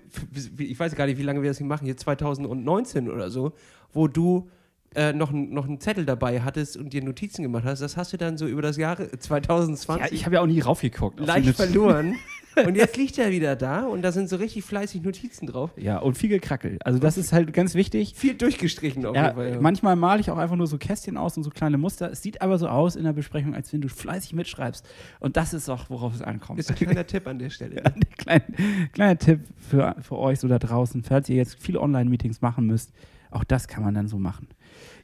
ich weiß gar nicht, wie lange wir das hier machen, hier 2019 oder so, wo du äh, noch, noch einen Zettel dabei hattest und dir Notizen gemacht hast. Das hast du dann so über das Jahr 2020 Ja, ich habe ja auch nie raufgeguckt. leicht verloren. und jetzt liegt er wieder da und da sind so richtig fleißig Notizen drauf. Ja, und viel gekrackelt. Also das ist halt ganz wichtig. Viel durchgestrichen auf Ja, jeden Fall. ja. manchmal male ich auch einfach nur so Kästchen aus und so kleine Muster. Es sieht aber so aus in der Besprechung, als wenn du fleißig mitschreibst. Und das ist auch, worauf es ankommt. Ist ein kleiner Tipp an der Stelle. Ja, kleiner, kleiner Tipp für, für euch so da draußen, falls ihr jetzt viele Online-Meetings machen müsst, auch das kann man dann so machen.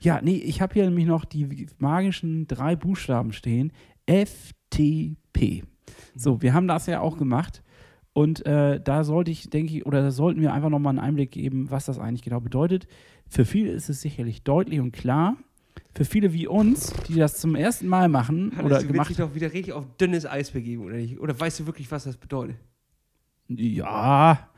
Ja, nee, ich habe hier nämlich noch die magischen drei Buchstaben stehen. FTP. So, wir haben das ja auch gemacht. Und äh, da sollte ich, denke ich, oder da sollten wir einfach nochmal einen Einblick geben, was das eigentlich genau bedeutet. Für viele ist es sicherlich deutlich und klar. Für viele wie uns, die das zum ersten Mal machen Hannes, oder du gemacht dich doch wieder richtig auf dünnes Eis begeben, oder nicht? Oder weißt du wirklich, was das bedeutet? Ja.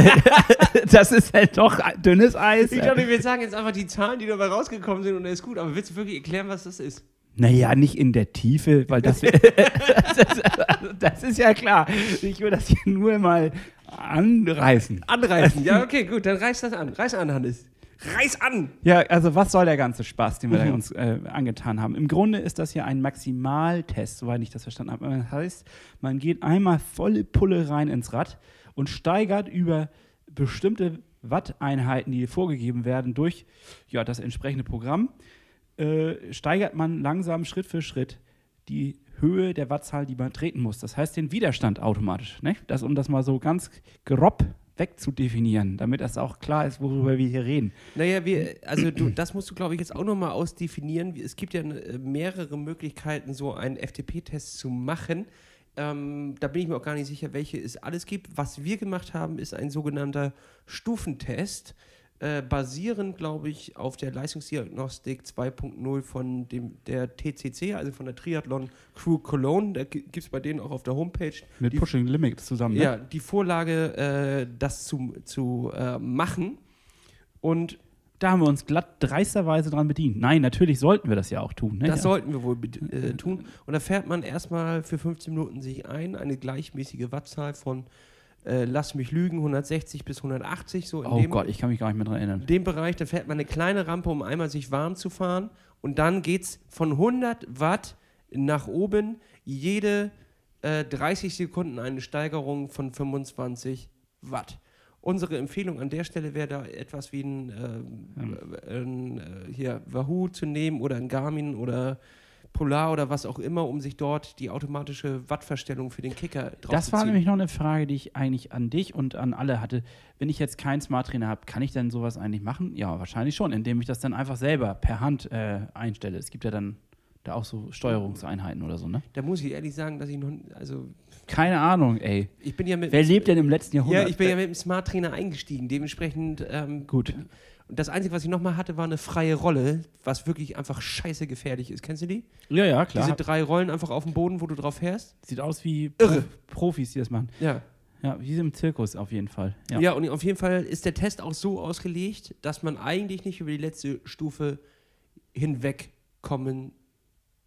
das ist halt doch dünnes Eis. Ich dachte, wir sagen jetzt einfach die Zahlen, die dabei rausgekommen sind und dann ist gut. Aber willst du wirklich erklären, was das ist? Naja, nicht in der Tiefe, weil das, das, ist ja klar. Ich will das hier nur mal anreißen. Anreißen. Ja, okay, gut, dann reiß das an. Reiß an, Hannes. Reiß an! Ja, also was soll der ganze Spaß, den wir da uns äh, angetan haben? Im Grunde ist das ja ein Maximaltest, soweit ich das verstanden habe. Das heißt, man geht einmal volle Pulle rein ins Rad und steigert über bestimmte Watteinheiten, die vorgegeben werden, durch ja, das entsprechende Programm, äh, steigert man langsam Schritt für Schritt die Höhe der Wattzahl, die man treten muss. Das heißt den Widerstand automatisch. Ne? Das, um das mal so ganz grob wegzudefinieren, damit das auch klar ist, worüber wir hier reden. Naja, wir, also du, das musst du, glaube ich, jetzt auch nochmal ausdefinieren. Es gibt ja äh, mehrere Möglichkeiten, so einen FTP-Test zu machen. Ähm, da bin ich mir auch gar nicht sicher, welche es alles gibt. Was wir gemacht haben, ist ein sogenannter Stufentest, äh, basierend, glaube ich, auf der Leistungsdiagnostik 2.0 von dem, der TCC, also von der Triathlon Crew Cologne. Da gibt es bei denen auch auf der Homepage Mit die, Pushing Limits zusammen. Ne? ja, die Vorlage, äh, das zu, zu äh, machen. Und Da haben wir uns glatt dreisterweise dran bedient. Nein, natürlich sollten wir das ja auch tun. Ne? Das ja. sollten wir wohl äh, tun. Und da fährt man erstmal für 15 Minuten sich ein, eine gleichmäßige Wattzahl von, äh, lass mich lügen, 160 bis 180, so in Oh dem, Gott, ich kann mich gar nicht mehr dran erinnern. dem Bereich. Dann fährt man eine kleine Rampe, um einmal sich warm zu fahren. Und dann geht es von 100 Watt nach oben, jede äh, 30 Sekunden eine Steigerung von 25 Watt. Unsere Empfehlung an der Stelle wäre da etwas wie ein, ähm, äh, ein äh, hier Wahoo zu nehmen oder ein Garmin oder Polar oder was auch immer, um sich dort die automatische Wattverstellung für den Kicker drauf Das war nämlich noch eine Frage, die ich eigentlich an dich und an alle hatte. Wenn ich jetzt keinen Smart Trainer habe, kann ich dann sowas eigentlich machen? Ja, wahrscheinlich schon, indem ich das dann einfach selber per Hand äh, einstelle. Es gibt ja dann da auch so Steuerungseinheiten oder so, ne? Da muss ich ehrlich sagen, dass ich noch, also Keine Ahnung, ey. ich bin ja mit Wer lebt denn im letzten Jahrhundert? Ja, ich bin ja mit dem Smart Trainer eingestiegen. Dementsprechend ähm, Gut. Und das Einzige, was ich nochmal hatte, war eine freie Rolle, was wirklich einfach scheiße gefährlich ist. Kennst du die? Ja, ja, klar. Diese drei Rollen einfach auf dem Boden, wo du drauf fährst? Sieht aus wie Irre. Pro Profis, die das machen. Ja. Ja, wie im Zirkus auf jeden Fall. Ja. ja. und auf jeden Fall ist der Test auch so ausgelegt, dass man eigentlich nicht über die letzte Stufe hinwegkommen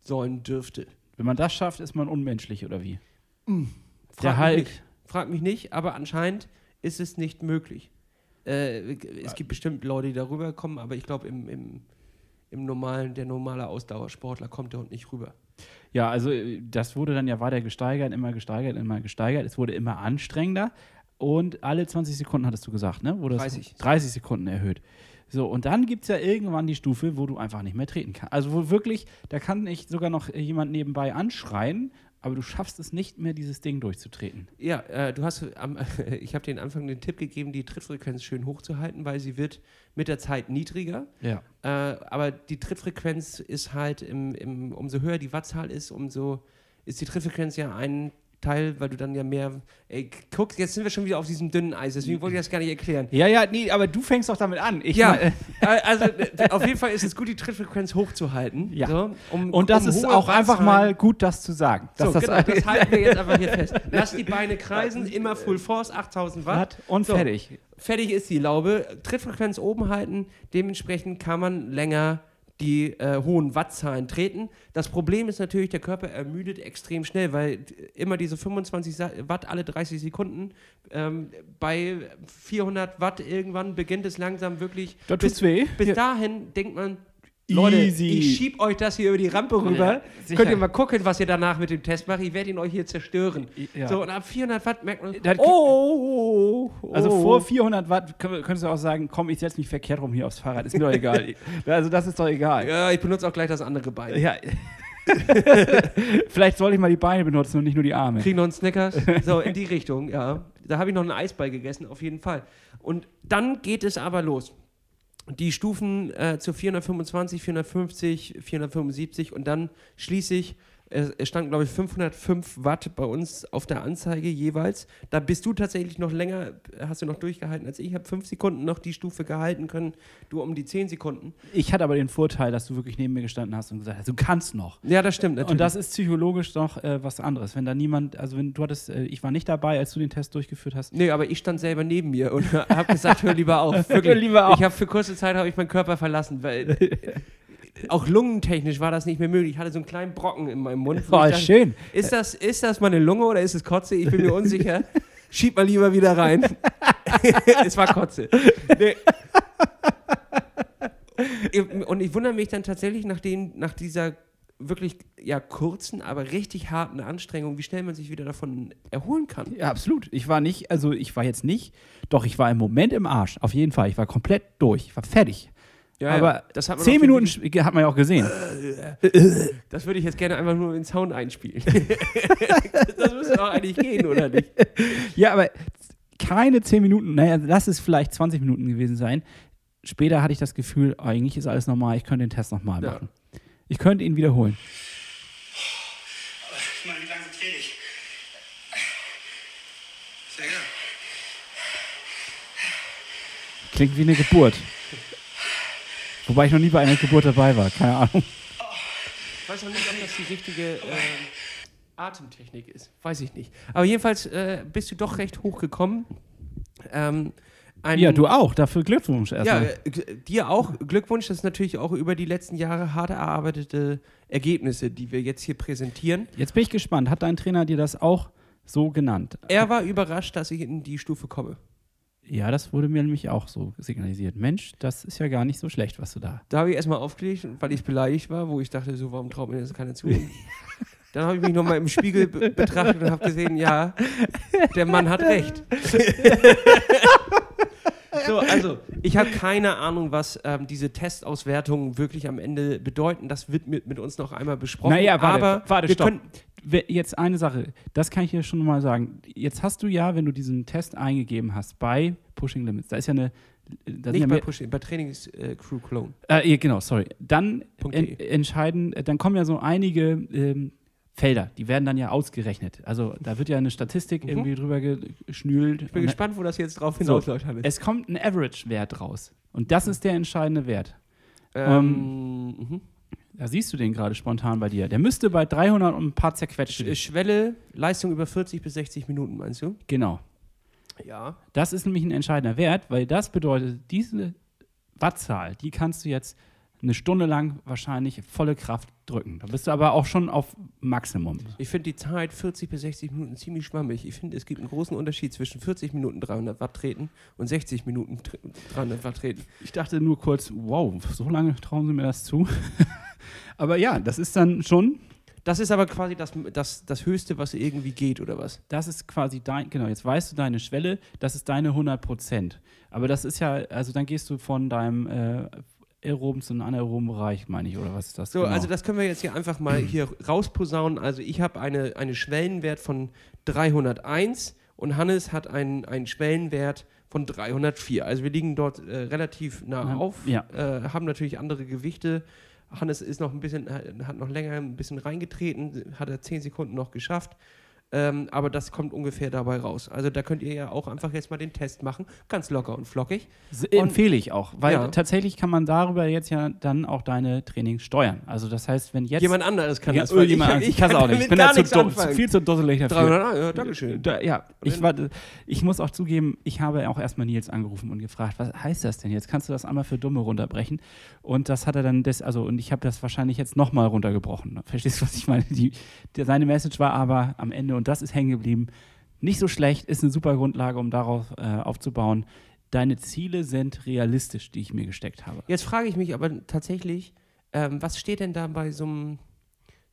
sollen dürfte. Wenn man das schafft, ist man unmenschlich, oder wie? Frag Der mich Hulk. Nicht. Frag mich nicht, aber anscheinend ist es nicht möglich. Äh, es gibt bestimmt Leute, die darüber kommen, aber ich glaube, im, im, im normalen, der normale Ausdauersportler kommt dort nicht rüber. Ja, also äh, das wurde dann ja weiter gesteigert, immer gesteigert, immer gesteigert. Es wurde immer anstrengender und alle 20 Sekunden hattest du gesagt, ne? Wurde das 30. 30 Sekunden erhöht. So, und dann gibt es ja irgendwann die Stufe, wo du einfach nicht mehr treten kannst. Also wo wirklich, da kann nicht sogar noch jemand nebenbei anschreien, aber du schaffst es nicht mehr, dieses Ding durchzutreten. Ja, äh, du hast am, ich habe dir am Anfang den Tipp gegeben, die Trittfrequenz schön hochzuhalten, weil sie wird mit der Zeit niedriger. Ja. Äh, aber die Trittfrequenz ist halt, im, im, umso höher die Wattzahl ist, umso ist die Trittfrequenz ja ein Teil, weil du dann ja mehr. Ey, guck, jetzt sind wir schon wieder auf diesem dünnen Eis, deswegen wollte ich das gar nicht erklären. Ja, ja, nee, aber du fängst doch damit an. Ich Ja, äh, also äh, auf jeden Fall ist es gut, die Trittfrequenz hochzuhalten. Ja. So, um, und das um ist auch einfach Wattzahlen- mal gut, das zu sagen. So, Dass genau, das halten wir jetzt einfach hier fest. Lass die Beine kreisen, immer Full Force, 8000 Watt. und So. fertig. Fertig ist die Laube. Trittfrequenz oben halten, dementsprechend kann man länger die äh, hohen Wattzahlen treten. Das Problem ist natürlich, der Körper ermüdet extrem schnell, weil immer diese 25 Sa- Watt alle 30 Sekunden, ähm, bei 400 Watt irgendwann beginnt es langsam wirklich. Da bis, weh. bis dahin denkt man, Leute, Easy. ich schieb euch das hier über die Rampe rüber. Ja. Könnt ihr mal gucken, was ihr danach mit dem Test macht. Ich werde ihn euch hier zerstören. Ja. So, und ab 400 Watt merkt man, Das- oh, oh, Also oh. vor 400 Watt könnt- könntest du auch sagen, komm, ich setze mich verkehrt rum hier aufs Fahrrad. Ist mir doch egal. also das ist doch egal. Ja, ich benutze auch gleich das andere Bein. Ja. Vielleicht sollte ich mal die Beine benutzen und nicht nur die Arme. Krieg noch einen Snickers. So, in die Richtung, ja. Da habe ich noch einen Eisball gegessen, auf jeden Fall. Und dann geht es aber los. Die Stufen äh, zu 425, 450, 475 und dann schließlich, es stand glaube ich 505 Watt bei uns auf der Anzeige jeweils. Da bist du tatsächlich noch länger, hast du noch durchgehalten als ich. Ich habe fünf Sekunden noch die Stufe gehalten können, du um die zehn Sekunden. Ich hatte aber den Vorteil, dass du wirklich neben mir gestanden hast und gesagt hast, du kannst noch. Ja, das stimmt natürlich. Und das ist psychologisch doch äh, was anderes. Wenn da niemand, also wenn du hattest, äh, ich war nicht dabei, als du den Test durchgeführt hast. Nee, aber ich stand selber neben mir und habe gesagt, hör lieber auf. Wirklich. Hör lieber auf. Ich habe für kurze Zeit habe ich meinen Körper verlassen, weil auch lungentechnisch war das nicht mehr möglich. Ich hatte so einen kleinen Brocken in meinem Mund. wo Oh, dachte, schön. Ist das, ist das meine Lunge oder ist es Kotze? Ich bin mir unsicher. Schieb mal lieber wieder rein. es war Kotze. Nee. Und ich wundere mich dann tatsächlich nach, den, nach dieser wirklich ja, kurzen, aber richtig harten Anstrengung, wie schnell man sich wieder davon erholen kann. Ja, absolut. Ich war nicht, also ich war jetzt nicht, doch ich war im Moment im Arsch. Auf jeden Fall. Ich war komplett durch. Ich war fertig. Ja, aber ja, das hat man zehn Minuten hat man ja auch gesehen. Das würde ich jetzt gerne einfach nur in den Sound einspielen. das müsste doch eigentlich gehen, oder nicht? Ja, aber keine 10 Minuten, naja, lass es vielleicht 20 Minuten gewesen sein. Später hatte ich das Gefühl, eigentlich ist alles normal, ich könnte den Test nochmal Ja. machen. Ich könnte ihn wiederholen. Ich meine, wie lange trete ich? Klingt wie eine Geburt. Wobei ich noch nie bei einer Geburt dabei war, keine Ahnung. Ich weiß auch nicht, ob das die richtige ähm, Atemtechnik ist. Weiß ich nicht. Aber jedenfalls äh, bist du doch recht hoch gekommen. Ähm, Ja, du auch, dafür Glückwunsch Ja, erstmal. äh, g- dir auch. Glückwunsch, das ist natürlich auch über die letzten Jahre hart erarbeitete Ergebnisse, die wir jetzt hier präsentieren. Jetzt bin ich gespannt, hat dein Trainer dir das auch so genannt? Er war überrascht, dass ich in die Stufe komme. Ja, das wurde mir nämlich auch so signalisiert. Mensch, das ist ja gar nicht so schlecht, was du da. Da habe ich erstmal aufgelegt, weil ich beleidigt war, wo ich dachte, so, warum traut mir das keiner zu? Dann habe ich mich nochmal im Spiegel be betrachtet und habe gesehen, ja, der Mann hat recht. so, also, ich habe keine Ahnung, was ähm, diese Testauswertungen wirklich am Ende bedeuten. Das wird mit, mit uns noch einmal besprochen. Naja, warte, aber warte, wir stopp. können- Jetzt eine Sache, das kann ich dir schon mal sagen. Jetzt hast du ja, wenn du diesen Test eingegeben hast bei Pushing Limits, da ist ja eine. Da nicht ja bei Pushing, bei Trainings äh, Crew Clone. äh, genau, sorry. Dann en, de. entscheiden, äh, dann kommen ja so einige ähm, Felder, die werden dann ja ausgerechnet. Also da wird ja eine Statistik Mhm. irgendwie drüber geschnült. Ich bin gespannt, wo das jetzt drauf So. hinausläuft, Hannes. Es kommt ein Average-Wert raus. Und das ist der entscheidende Wert. Ähm, mhm. Da siehst du den gerade spontan bei dir. Der müsste bei 300 und ein paar zerquetscht Sch- Schwelle, Leistung über 40 bis 60 Minuten, meinst du? Genau. Ja. Das ist nämlich ein entscheidender Wert, weil das bedeutet, diese Wattzahl, die kannst du jetzt eine Stunde lang wahrscheinlich volle Kraft drücken. Da bist du aber auch schon auf Maximum. Ich finde die Zeit 40 bis 60 Minuten ziemlich schwammig. Ich finde, es gibt einen großen Unterschied zwischen 40 Minuten 300 Watt treten und 60 Minuten tr- 300 Watt treten. Ich dachte nur kurz, wow, so lange trauen sie mir das zu. aber ja, das ist dann schon, Das ist aber quasi das, das, das Höchste, was irgendwie geht, oder was? das ist quasi dein, genau, jetzt weißt du deine Schwelle, das ist deine 100 Prozent. Aber das ist ja, also dann gehst du von deinem äh, aeroben zu einem anaeroben Bereich, meine ich, oder was ist das? So, genau? also das können wir jetzt hier einfach mal hier rausposaunen. Also ich habe eine, eine Schwellenwert von 301 und Hannes hat einen, einen Schwellenwert von 304. Also wir liegen dort äh, relativ nah auf, ja. äh, haben natürlich andere Gewichte. Hannes ist noch ein bisschen, hat noch länger ein bisschen reingetreten, hat er 10 Sekunden noch geschafft. Ähm, aber das kommt ungefähr dabei raus. Also da könnt ihr ja auch einfach jetzt mal den Test machen. Ganz locker und flockig. S- Empfehle ich auch, weil Ja. tatsächlich kann man darüber jetzt ja dann auch deine Trainings steuern. Also das heißt, wenn jetzt Jemand anderes kann ja, das, weil irgendjemand, ich, kann es auch nicht. Ich bin da zu, anfangen. viel zu dusselig dafür. 300, ja, Dankeschön. Da, ja, ich, war, ich muss auch zugeben, ich habe auch erstmal Nils angerufen und gefragt, was heißt das denn jetzt? Kannst du das einmal für Dumme runterbrechen? Und das hat er dann, des, also und ich habe das wahrscheinlich jetzt nochmal runtergebrochen. Verstehst du, was ich meine? Die, der, seine Message war aber am Ende, und das ist hängen geblieben, nicht so schlecht, ist eine super Grundlage, um darauf äh, aufzubauen. Deine Ziele sind realistisch, die ich mir gesteckt habe. Jetzt frage ich mich aber tatsächlich, ähm, was steht denn da bei so einem,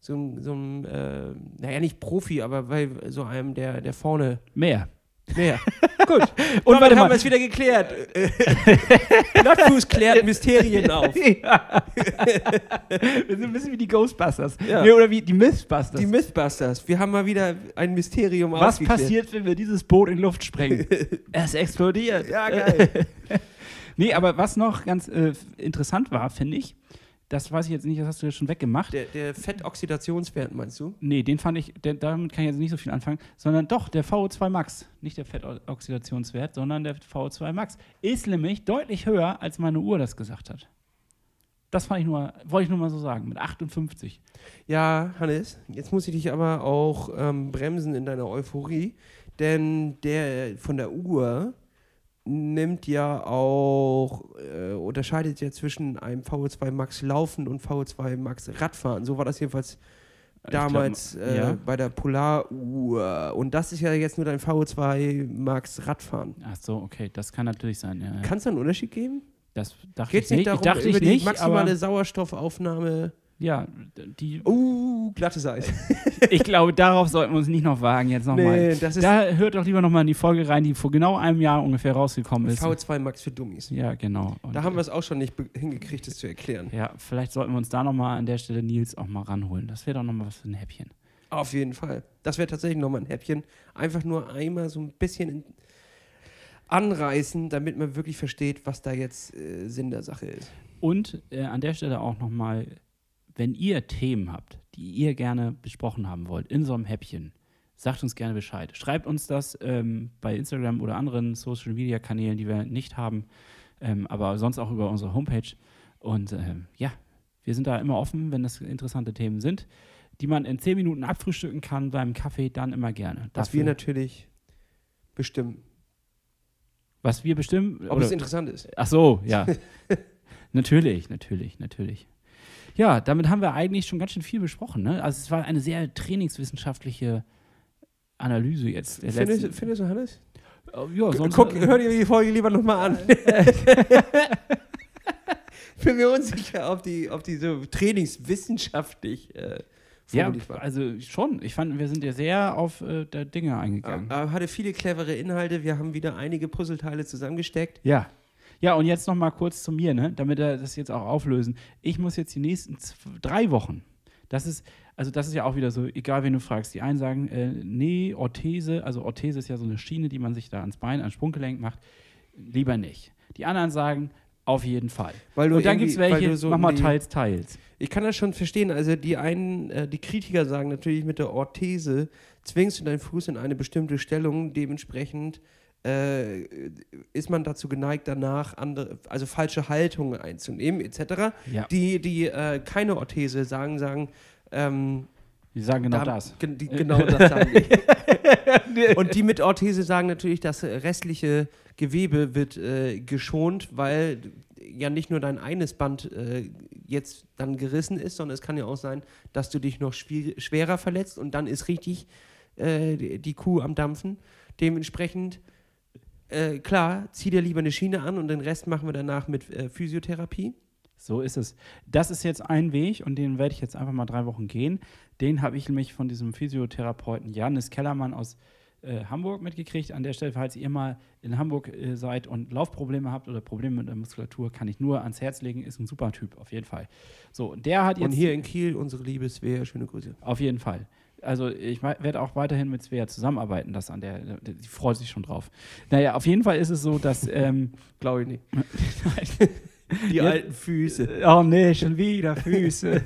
so einem, so einem äh, naja, nicht Profi, aber bei so einem, der, der vorne Mehr. mehr. Gut. Und warte haben wir es wieder geklärt. Blattfuß klärt Mysterien auf. Wir sind ein bisschen wie die Ghostbusters. Ja. Nee, oder wie die Mythbusters. Die Mythbusters. Wir haben mal wieder ein Mysterium Was aufgeklärt. passiert, wenn wir dieses Boot in Luft sprengen? es explodiert. Ja, geil. Nee, aber was noch ganz äh, interessant war, finde ich, das weiß ich jetzt nicht, das hast du ja schon weggemacht. Der, der Fettoxidationswert, meinst du? Nee, den fand ich, der, damit kann ich jetzt nicht so viel anfangen, sondern doch der VO2 Max. Nicht der Fettoxidationswert, sondern der VO2 Max ist nämlich deutlich höher, als meine Uhr das gesagt hat. Das fand ich nur, wollte ich nur mal so sagen, mit 58. Ja, Hannes, jetzt muss ich dich aber auch ähm, bremsen in deiner Euphorie, denn der von der Uhr nimmt ja auch, äh, unterscheidet ja zwischen einem VO2 Max Laufen und VO2 Max Radfahren. So war das jedenfalls damals glaub, äh, ja. bei der Polaruhr. Und das ist ja jetzt nur dein VO2 Max Radfahren. Ach so, okay, das kann natürlich sein. Ja, ja. Kann es da einen Unterschied geben? Das dachte Geht ich es nicht darum, ich dachte über ich die nicht, maximale Sauerstoffaufnahme? Ja, die, Uh, glattes Eis. ich glaube, darauf sollten wir uns nicht noch wagen jetzt nochmal. Nee, das ist Da hört doch lieber nochmal in die Folge rein, die vor genau einem Jahr ungefähr rausgekommen ist. V2 Max für Dummies. Ja, genau. Und, Da haben wir es auch schon nicht hingekriegt, das zu erklären. Ja, vielleicht sollten wir uns da nochmal an der Stelle Nils auch mal ranholen. Das wäre doch nochmal was für ein Häppchen. Auf jeden Fall. Das wäre tatsächlich nochmal ein Häppchen. Einfach nur einmal so ein bisschen anreißen, damit man wirklich versteht, was da jetzt äh, Sinn der Sache ist. Und äh, an der Stelle auch nochmal, wenn ihr Themen habt, die ihr gerne besprochen haben wollt in so einem Häppchen, sagt uns gerne Bescheid. Schreibt uns das ähm, bei Instagram oder anderen Social Media Kanälen, die wir nicht haben, ähm, aber sonst auch über unsere Homepage. Und ähm, ja, wir sind da immer offen, wenn das interessante Themen sind, die man in zehn Minuten abfrühstücken kann beim Kaffee, dann immer gerne. Was Dafür- wir natürlich bestimmen. was wir bestimmen. Ob oder- es interessant ist. Ach so, ja. natürlich, natürlich, natürlich. Ja, damit haben wir eigentlich schon ganz schön viel besprochen. Ne? Also es war eine sehr trainingswissenschaftliche Analyse jetzt. Findest, findest du, Hannes? Oh, ja, sonst, Guck, hör dir die Folge lieber nochmal an. Bin mir unsicher, ob die, ob die so trainingswissenschaftlich äh, ja, war. also schon. Ich fand, wir sind ja sehr auf äh, der Dinge eingegangen. Aber hatte viele clevere Inhalte. Wir haben wieder einige Puzzleteile zusammengesteckt. Ja. Ja, und jetzt noch mal kurz zu mir, ne? damit wir das jetzt auch auflösen. Ich muss jetzt die nächsten zw- drei Wochen, das ist, also das ist ja auch wieder so, egal wen du fragst, die einen sagen, äh, nee, Orthese, also Orthese ist ja so eine Schiene, die man sich da ans Bein, ans Sprunggelenk macht, lieber nicht. Die anderen sagen, auf jeden Fall. Weil du und dann gibt es welche, so mach mal teils, teils. Ich kann das schon verstehen. Also die einen, äh, die Kritiker sagen natürlich mit der Orthese zwingst du deinen Fuß in eine bestimmte Stellung. Dementsprechend äh, ist man dazu geneigt, danach andere, also falsche Haltungen einzunehmen etc. Ja, Die, die äh, keine Orthese sagen, sagen ähm, die sagen genau da- das. gen- Die, genau das sagen die. Und die mit Orthese sagen natürlich, das restliche Gewebe wird äh, geschont, weil ja nicht nur dein eines Band äh, jetzt dann gerissen ist, sondern es kann ja auch sein, dass du dich noch schwerer verletzt und dann ist richtig äh, die Kuh am Dampfen. Dementsprechend, äh, klar, zieh dir lieber eine Schiene an und den Rest machen wir danach mit äh, Physiotherapie. So ist es. Das ist jetzt ein Weg und den werde ich jetzt einfach mal drei Wochen gehen. Den habe ich nämlich von diesem Physiotherapeuten Janis Kellermann aus äh, Hamburg mitgekriegt. An der Stelle, falls ihr mal in Hamburg äh, seid und Laufprobleme habt oder Probleme mit der Muskulatur, kann ich nur ans Herz legen. Ist ein super Typ, auf jeden Fall. So, und der hat jetzt. Und hier in Kiel unsere liebe Svea, schöne Grüße. Auf jeden Fall. Also ich werde auch weiterhin mit Svea zusammenarbeiten, das an der, die freut sich schon drauf. Naja, auf jeden Fall ist es so, dass, ähm, Glaube ich nicht. Die alten Füße. oh nee, schon wieder Füße.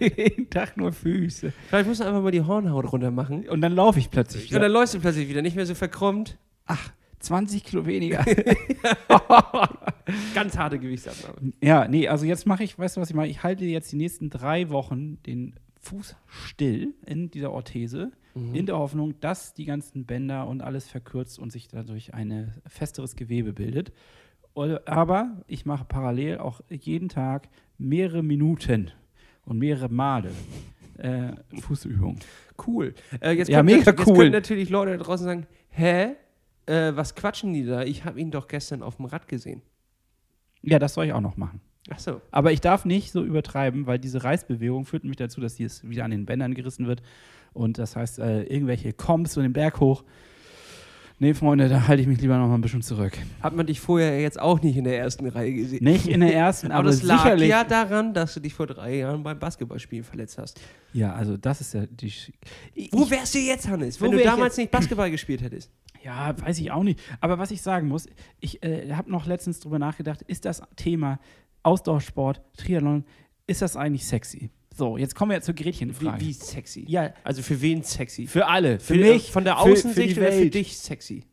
Jeden Tag nur Füße. Vielleicht musst du einfach mal die Hornhaut runter machen. Und dann laufe ich plötzlich. Und dann läufst du plötzlich wieder, nicht mehr so verkrümmt. Ach, 20 Kilo weniger. Ganz harte Gewichtsabnahme. ja, nee, also jetzt mache ich, weißt du, was ich mache? Ich halte jetzt die nächsten drei Wochen den Fuß still in dieser Orthese, in der Hoffnung, dass die ganzen Bänder und alles verkürzt und sich dadurch ein festeres Gewebe bildet. Aber ich mache parallel auch jeden Tag mehrere Minuten und mehrere Male äh, Fußübungen. Cool. Äh, jetzt Ja, können, mega jetzt cool. können natürlich Leute da draußen sagen, hä? Äh, was quatschen die da? Ich habe ihn doch gestern auf dem Rad gesehen. Ja, das soll ich auch noch machen. Ach so. Aber ich darf nicht so übertreiben, weil diese Reißbewegung führt mich dazu, dass es wieder an den Bändern gerissen wird. Und das heißt, äh, irgendwelche Komps so den Berg hoch. Nee, Freunde, da halte ich mich lieber noch mal ein bisschen zurück. Hat man dich vorher jetzt auch nicht in der ersten Reihe gesehen. Nicht in der ersten, Aber aber, das lag sicherlich. ja daran, dass du dich vor drei Jahren beim Basketballspielen verletzt hast. Ja, also das ist ja die. Sch- Ich, Wo wärst du jetzt, Hannes, wenn Wo du damals nicht Basketball gespielt hättest? Ja, weiß ich auch nicht. Aber was ich sagen muss, ich äh, habe noch letztens drüber nachgedacht, ist das Thema Ausdauersport, Triathlon, ist das eigentlich sexy? So, jetzt kommen wir zur Wie, Gretchenfrage. wie sexy? Ja, Also für wen sexy? für alle. Für, Für- mich. Von der für- für Außensicht oder für Welt. dich sexy?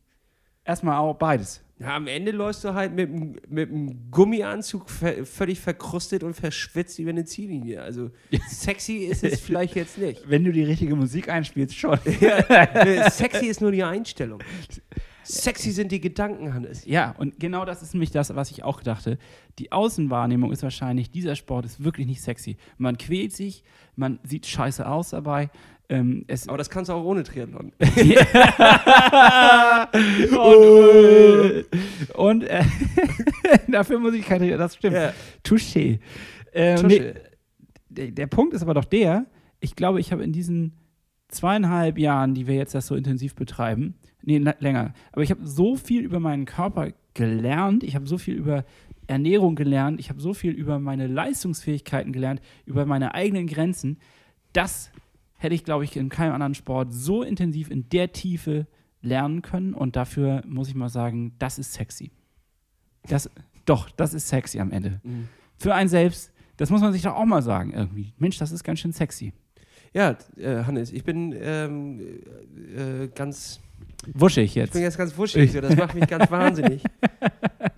Erstmal auch beides. Ja, am Ende läufst du halt mit, einem- mit einem Gummianzug ver völlig verkrustet und verschwitzt über eine Ziellinie. Also sexy ist es vielleicht jetzt nicht. Wenn du die richtige Musik einspielst, schon. Äh, sexy ist nur die Einstellung. Sexy sind die Gedanken, Hannes. Ja, und genau das ist nämlich das, was ich auch dachte. Die Außenwahrnehmung ist wahrscheinlich, dieser Sport ist wirklich nicht sexy. Man quält sich, man sieht scheiße aus dabei. Ähm, Aber das kannst du auch ohne Triathlon. und und äh, dafür muss ich keine, das stimmt. Ja. Touché. Ähm, nee, der, der Punkt ist aber doch der, ich glaube, ich habe in diesen zweieinhalb Jahren, die wir jetzt das so intensiv betreiben, nee, länger, aber ich habe so viel über meinen Körper gelernt, ich habe so viel über Ernährung gelernt, ich habe so viel über meine Leistungsfähigkeiten gelernt, über meine eigenen Grenzen, das hätte ich, glaube ich, in keinem anderen Sport so intensiv in der Tiefe lernen können und dafür muss ich mal sagen, das ist sexy. Das, doch, das ist sexy am Ende. Mhm. Für einen selbst, das muss man sich doch auch mal sagen irgendwie. Mensch, das ist ganz schön sexy. Ja, äh, Hannes, ich bin ähm, äh, ganz, Wuschig ich jetzt. bin jetzt ganz wuschig, so, das macht mich ganz wahnsinnig,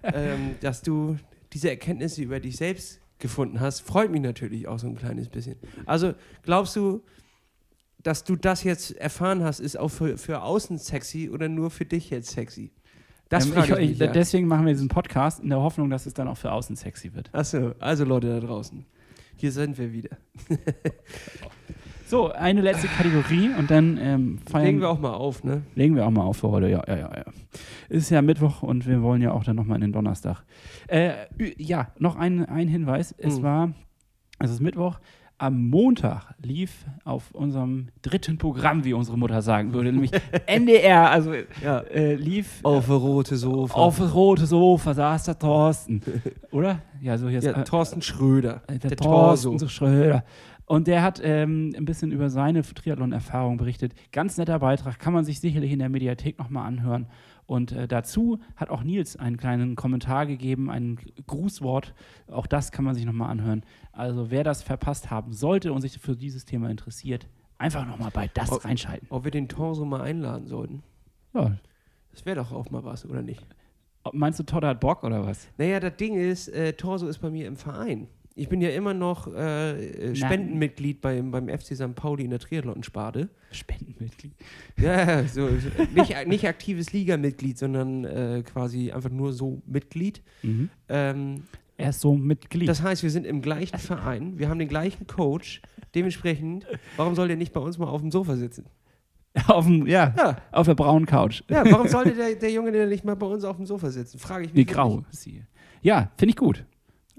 ähm, dass du diese Erkenntnisse über dich selbst gefunden hast, freut mich natürlich auch so ein kleines bisschen. Also glaubst du, dass du das jetzt erfahren hast, ist auch für, für außen sexy oder nur für dich jetzt sexy? Das Ähm, ich, ich, mich, ja. Deswegen machen wir diesen Podcast in der Hoffnung, dass es dann auch für außen sexy wird. Achso, also Leute da draußen, hier sind wir wieder. So, eine letzte Kategorie und dann ähm, feiern, Legen wir auch mal auf, ne? legen wir auch mal auf für heute. Ja, ja, ja, ja. Ist ja Mittwoch und wir wollen ja auch dann nochmal in den Donnerstag. Äh, ja, noch ein, ein Hinweis. Es Mhm. war, es ist Mittwoch. Am Montag lief auf unserem dritten Programm, wie unsere Mutter sagen würde, nämlich NDR, also Ja. äh, lief Auf rote Sofa. auf rote Sofa saß der Thorsten. Oder? Ja, so jetzt. ja, Thorsten Schröder. der, der Thorsten Torso. Schröder. Und der hat ähm, ein bisschen über seine Triathlon-Erfahrung berichtet. Ganz netter Beitrag, kann man sich sicherlich in der Mediathek nochmal anhören. Und äh, dazu hat auch Nils einen kleinen Kommentar gegeben, ein Grußwort. Auch das kann man sich nochmal anhören. Also wer das verpasst haben sollte und sich für dieses Thema interessiert, einfach nochmal bei das Oh. reinschalten. Ob wir den Torso mal einladen sollten. Ja. Das wäre doch auch mal was, oder nicht? Meinst du, Todd hat Bock oder was? Naja, das Ding ist, äh, Torso ist bei mir im Verein. Ich bin ja immer noch äh, äh, Spendenmitglied beim, beim FC St. Pauli in der Triathlon-Sparte. Spendenmitglied. Ja, so, nicht, nicht aktives Ligamitglied, sondern äh, quasi einfach nur so Mitglied. Mhm. Ähm, Er ist so Mitglied. das heißt, wir sind im gleichen Verein, wir haben den gleichen Coach. Dementsprechend, warum soll der nicht bei uns mal auf dem Sofa sitzen? auf, dem, ja, Ja, auf der braunen Couch. ja warum sollte der, der Junge denn nicht mal bei uns auf dem Sofa sitzen? Frage ich mich. Die grau ist sie. Ja, finde ich gut.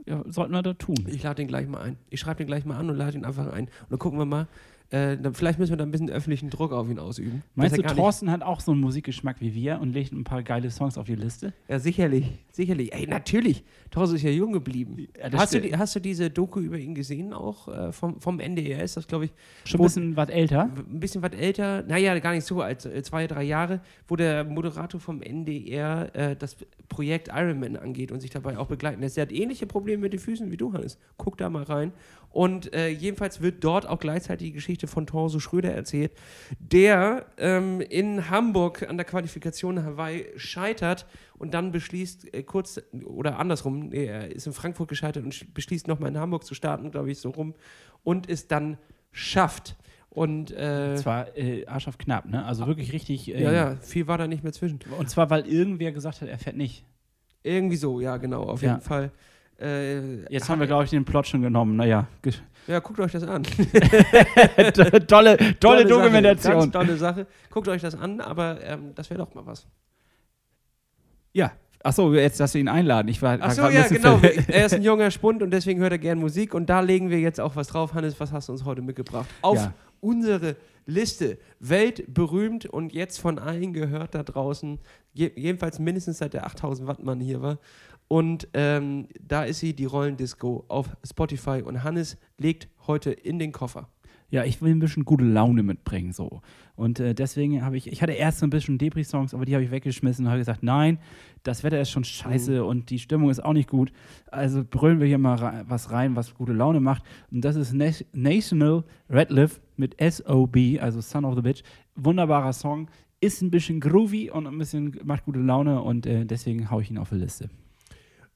Ja, sollten wir da tun. Ich lade den gleich mal ein. Ich schreibe den gleich mal an und lade ihn einfach ein. Und dann gucken wir mal. Äh, dann, vielleicht müssen wir da ein bisschen öffentlichen Druck auf ihn ausüben. Meinst du, er Thorsten hat auch so einen Musikgeschmack wie wir und legt ein paar geile Songs auf die Liste? Ja, sicherlich. Sicherlich. Ey, natürlich. Thorsten ist ja jung geblieben. Ja, hast, du die, hast du diese Doku über ihn gesehen auch? Äh, vom, vom NDR ist das, glaube ich, Schon ein bisschen was älter. ein bisschen was älter. Naja, gar nicht so alt. äh, Zwei, drei Jahre, wo der Moderator vom NDR äh, das Projekt Ironman angeht und sich dabei auch begleiten lässt. Der hat ähnliche Probleme mit den Füßen wie du, Hannes. Guck da mal rein. Und äh, jedenfalls wird dort auch gleichzeitig die Geschichte von Torso Schröder erzählt, der ähm, in Hamburg an der Qualifikation Hawaii scheitert und dann beschließt, äh, kurz oder andersrum, nee, er ist in Frankfurt gescheitert und sch- beschließt nochmal in Hamburg zu starten, glaube ich, so rum, und es dann schafft. Und äh, Das war äh, Arsch auf knapp, ne? Also wirklich richtig. Äh, ja, ja, viel war da nicht mehr zwischen. Und zwar, weil irgendwer gesagt hat, er fährt nicht. Irgendwie so, ja, genau, auf Ja. jeden Fall. Äh, Jetzt haben wir, glaube ich, den Plot schon genommen. Naja, Ja, guckt euch das an. tolle, tolle, Sache, Dokumentation. ganz tolle Sache. Guckt euch das an, aber ähm, das wäre doch mal was. Ja. Achso, jetzt, dass wir ihn einladen. Ich war, Achso, ja, genau. Er ist ein junger Spund und deswegen hört er gern Musik. Und da legen wir jetzt auch was drauf. Hannes, was hast du uns heute mitgebracht? Auf Ja. unsere Liste. Weltberühmt und jetzt von allen gehört da draußen. Je, jedenfalls mindestens seit der 8000 Watt Mann hier war. Und ähm, da ist sie, die Rollendisco auf Spotify. Und Hannes legt heute in den Koffer. Ja, ich will ein bisschen gute Laune mitbringen, so. Und äh, deswegen habe ich, ich hatte erst so ein bisschen Depri-Songs, aber die habe ich weggeschmissen und habe gesagt, nein, das Wetter ist schon scheiße Mhm. und die Stimmung ist auch nicht gut. Also brüllen wir hier mal rei- was rein, was gute Laune macht. Und das ist Na National Redliff mit SOB, also Son of the Bitch. Wunderbarer Song, ist ein bisschen groovy und ein bisschen macht gute Laune und äh, deswegen haue ich ihn auf die Liste.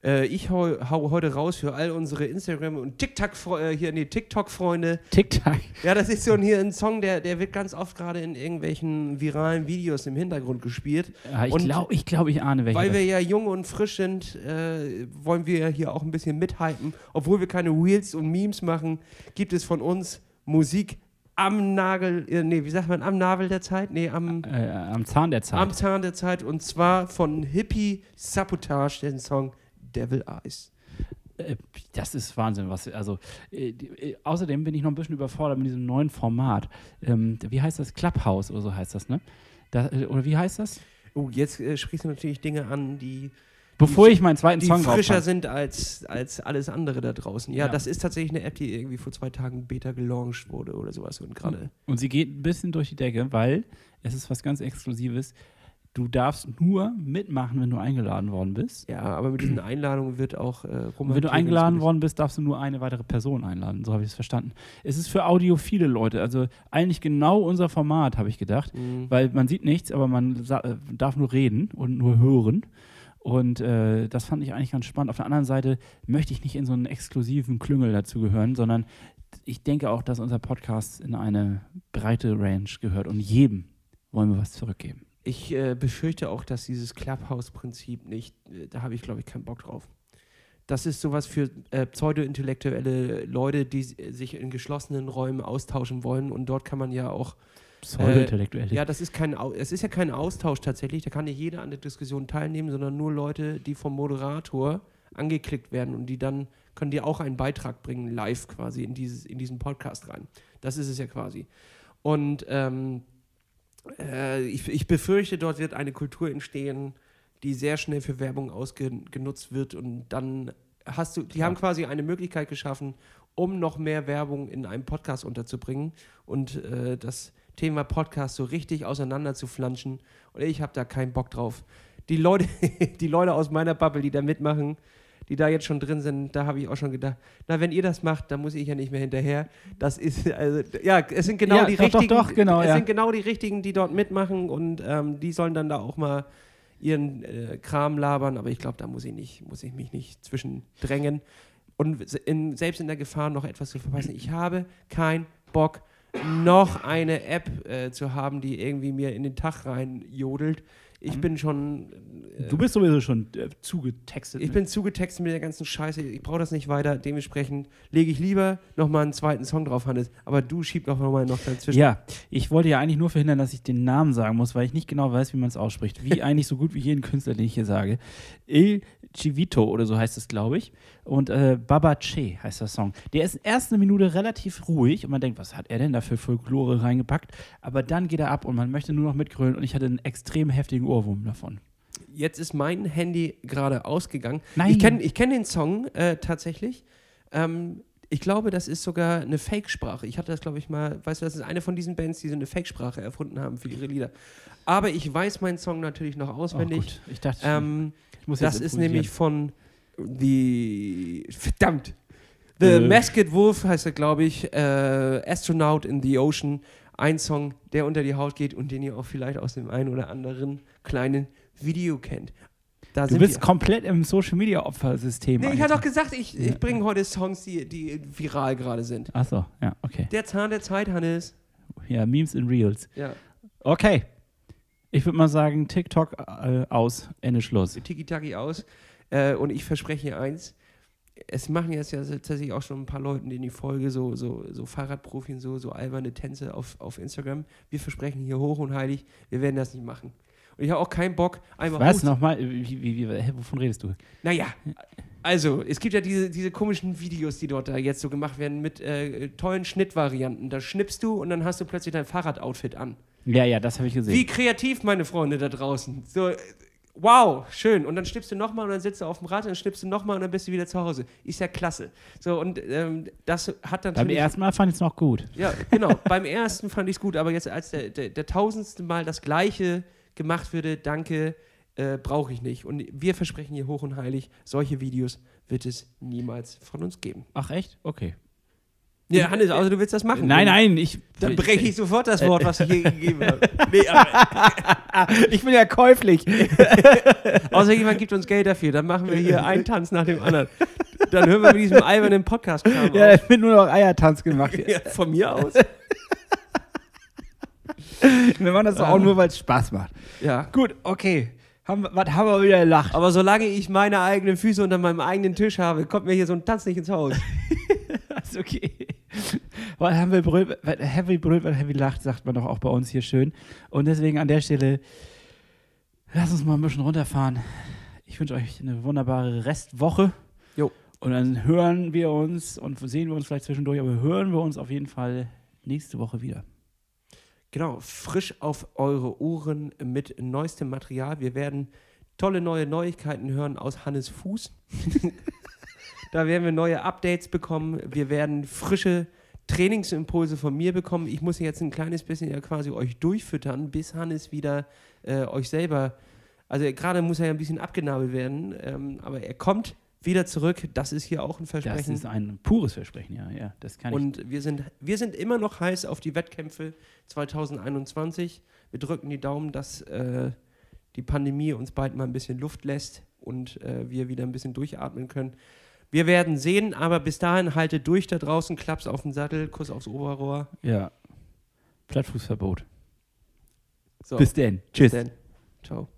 Äh, ich hau, hau heute raus für all unsere Instagram- und TikTok, äh, hier, nee, TikTok-Freunde. Tic-Tac. Ja, das ist so ein, hier ein Song, der, der wird ganz oft gerade in irgendwelchen viralen Videos im Hintergrund gespielt. Ja, ich glaube, ich, glaub, ich ahne welche. Weil wir ja jung und frisch sind, äh, wollen wir ja hier auch ein bisschen mithypen. Obwohl wir keine Reels und Memes machen, gibt es von uns Musik am Nagel, äh, nee, wie sagt man, am Nabel der Zeit? Nee, am, äh, am Zahn der Zeit. am Zahn der Zeit. Und zwar von Hippie Sabotage, den Song Devil Eyes. Äh, Das ist Wahnsinn, was also äh, die, äh, außerdem bin ich noch ein bisschen überfordert mit diesem neuen Format. Ähm, wie heißt das? Clubhouse oder so heißt das, ne? Da, äh, oder wie heißt das? Oh, jetzt äh, sprichst du natürlich Dinge an, die, Bevor ich meinen zweiten die Song frischer sind als, als alles andere da draußen. Ja, Ja. das ist tatsächlich eine App, die irgendwie vor zwei Tagen Beta gelauncht wurde oder sowas. Und gerade. Und sie geht ein bisschen durch die Decke, weil es ist was ganz Exklusives. Du darfst nur mitmachen, wenn du eingeladen worden bist. Ja, aber mit diesen Einladungen wird auch äh, Und wenn du eingeladen worden bist, darfst du nur eine weitere Person einladen. So habe ich es verstanden. Es ist für audiophile Leute, also eigentlich genau unser Format, habe ich gedacht. Mhm. Weil man sieht nichts, aber man äh, darf nur reden und nur hören. Und äh, das fand ich eigentlich ganz spannend. Auf der anderen Seite möchte ich nicht in so einen exklusiven Klüngel dazugehören, sondern ich denke auch, dass unser Podcast in eine breite Range gehört und jedem wollen wir was zurückgeben. Ich äh, befürchte auch, dass dieses Clubhouse-Prinzip nicht, äh, da habe ich glaube ich keinen Bock drauf. Das ist sowas für äh, pseudo-intellektuelle Leute, die s- sich in geschlossenen Räumen austauschen wollen und dort kann man ja auch Pseudo-intellektuell. Ja, das ist kein, es ist ja kein Austausch tatsächlich, da kann nicht jeder an der Diskussion teilnehmen, sondern nur Leute, die vom Moderator angeklickt werden und die dann können dir auch einen Beitrag bringen, live quasi in, dieses, in diesen Podcast rein. Das ist es ja quasi. Und ähm, äh, ich, ich befürchte, dort wird eine Kultur entstehen, die sehr schnell für Werbung ausgenutzt wird und dann hast du, die haben quasi eine Möglichkeit geschaffen, um noch mehr Werbung in einem Podcast unterzubringen und äh, das Thema Podcast so richtig auseinander zu flanschen. Und ich habe da keinen Bock drauf. Die Leute, die Leute aus meiner Bubble, die da mitmachen, die da jetzt schon drin sind, da habe ich auch schon gedacht, na, wenn ihr das macht, dann muss ich ja nicht mehr hinterher. Das ist, also, ja, es sind genau Ja, die doch, doch, richtigen, doch, genau, es ja. sind genau die richtigen, die dort mitmachen und ähm, die sollen dann da auch mal ihren äh, Kram labern, aber ich glaube, da muss ich nicht, muss ich mich nicht zwischendrängen und in, selbst in der Gefahr noch etwas zu verpassen. Ich habe keinen Bock, noch eine App äh, zu haben, die irgendwie mir in den Tag rein jodelt. Ich bin schon. Äh, Du bist sowieso schon äh, zugetextet. ich mit- bin zugetextet mit der ganzen Scheiße. Ich brauche das nicht weiter. Dementsprechend lege ich lieber nochmal einen zweiten Song drauf, Hannes. Aber du schieb doch nochmal noch dazwischen. Ja, ich wollte ja eigentlich nur verhindern, dass ich den Namen sagen muss, weil ich nicht genau weiß, wie man es ausspricht. Wie eigentlich so gut wie jeden Künstler, den ich hier sage. Il Civito oder so heißt es, glaube ich. Und äh, Baba Che heißt der Song. Der ist erst eine Minute relativ ruhig und man denkt, was hat er denn da für Folklore reingepackt? Aber dann geht er ab und man möchte nur noch mitgrölen und ich hatte einen extrem heftigen Ohrwurm davon. Jetzt ist mein Handy gerade ausgegangen. Nein. Ich kenne ich kenn den Song äh, tatsächlich. Ähm, ich glaube, das ist sogar eine Fake-Sprache. Ich hatte das, glaube ich, mal, weißt du, das ist eine von diesen Bands, die so eine Fake-Sprache erfunden haben für ihre Lieder. Aber ich weiß meinen Song natürlich noch Oh, auswendig. gut. Ich dachte, ähm, ich muss das ist nämlich von The. Verdammt! The Äh. Masked Wolf heißt er, glaube ich. Äh, Astronaut in the Ocean. Ein Song, der unter die Haut geht und den ihr auch vielleicht aus dem einen oder anderen kleinen Video kennt. Da Du bist wir. komplett im Social Media Opfersystem. Nee, ich hatte doch gesagt, ich, ich bringe heute Songs, die, die viral gerade sind. Achso, ja, okay. Der Zahn der Zeit, Hannes. Ja, Memes in Reels. Ja, Okay. Ich würde mal sagen, TikTok äh, aus, Ende Schluss. Tiki-Taki aus. Äh, und ich verspreche hier eins. Es machen jetzt ja tatsächlich auch schon ein paar Leute in die Folge so, so, so Fahrradprofien, so, so alberne Tänze auf, auf Instagram. Wir versprechen hier hoch und heilig, wir werden das nicht machen. Und ich habe auch keinen Bock, einmal Was nochmal? Wie, wie, wie, wovon redest du? Naja, also, es gibt ja diese, diese komischen Videos, die dort da jetzt so gemacht werden mit äh, tollen Schnittvarianten. Da schnippst du und dann hast du plötzlich dein Fahrradoutfit an. Ja, ja, das habe ich gesehen. Wie kreativ, meine Freunde da draußen. So, wow, schön. Und dann schnippst du nochmal und dann sitzt du auf dem Rad, dann schnippst du nochmal und dann bist du wieder zu Hause. Ist ja klasse. So, und ähm, das hat Beim natürlich. ersten Mal fand ich es noch gut. Ja, genau. Beim ersten fand ich es gut, aber jetzt als der, der, der tausendste Mal das Gleiche gemacht würde, danke, äh, brauche ich nicht. Und wir versprechen hier hoch und heilig, solche Videos wird es niemals von uns geben. Ach, echt? Okay. Ja, Hannes, also du willst das machen? Nein, nein, ich. Dann breche ich sofort das Wort, was ich hier gegeben habe. Nee, aber, ich bin ja käuflich. außer jemand gibt uns Geld dafür, dann machen wir hier einen Tanz nach dem anderen. Dann hören wir mit diesem albernen podcast ja, auf. da wird nur noch Eiertanz gemacht. Ja, von mir aus? Wir machen das doch auch nur, weil es Spaß macht. Ja. Gut, okay. Haben, wir- was haben wir wieder gelacht? Aber solange ich meine eigenen Füße unter meinem eigenen Tisch habe, kommt mir hier so ein Tanz nicht ins Haus. ist okay. Weil haben wir brüllt, weil heavy brüllt, weil heavy lacht, sagt man doch auch bei uns hier schön. Und deswegen an der Stelle, lass uns mal ein bisschen runterfahren. Ich wünsche euch eine wunderbare Restwoche. Jo. Und dann hören wir uns und sehen wir uns vielleicht zwischendurch, aber hören wir uns auf jeden Fall nächste Woche wieder. Genau, frisch auf eure Ohren mit neuestem Material. Wir werden tolle neue Neuigkeiten hören aus Hannes Fuß. da werden wir neue Updates bekommen. Wir werden frische Trainingsimpulse von mir bekommen. Ich muss jetzt ein kleines bisschen ja quasi euch durchfüttern, bis Hannes wieder äh, euch selber, also gerade muss er ja ein bisschen abgenabelt werden, ähm, aber er kommt wieder zurück. Das ist hier auch ein Das Versprechen. ist ein pures Versprechen, ja. ja das kann ich. Und wir sind, wir sind immer noch heiß auf die Wettkämpfe 2021. Wir drücken die Daumen, dass äh, die Pandemie uns bald mal ein bisschen Luft lässt und äh, wir wieder ein bisschen durchatmen können. Wir werden sehen, aber bis dahin haltet durch da draußen, Klaps auf den Sattel, Kuss aufs Oberrohr. Ja. Plattfußverbot. So, Bis denn. Tschüss. dann. Ciao.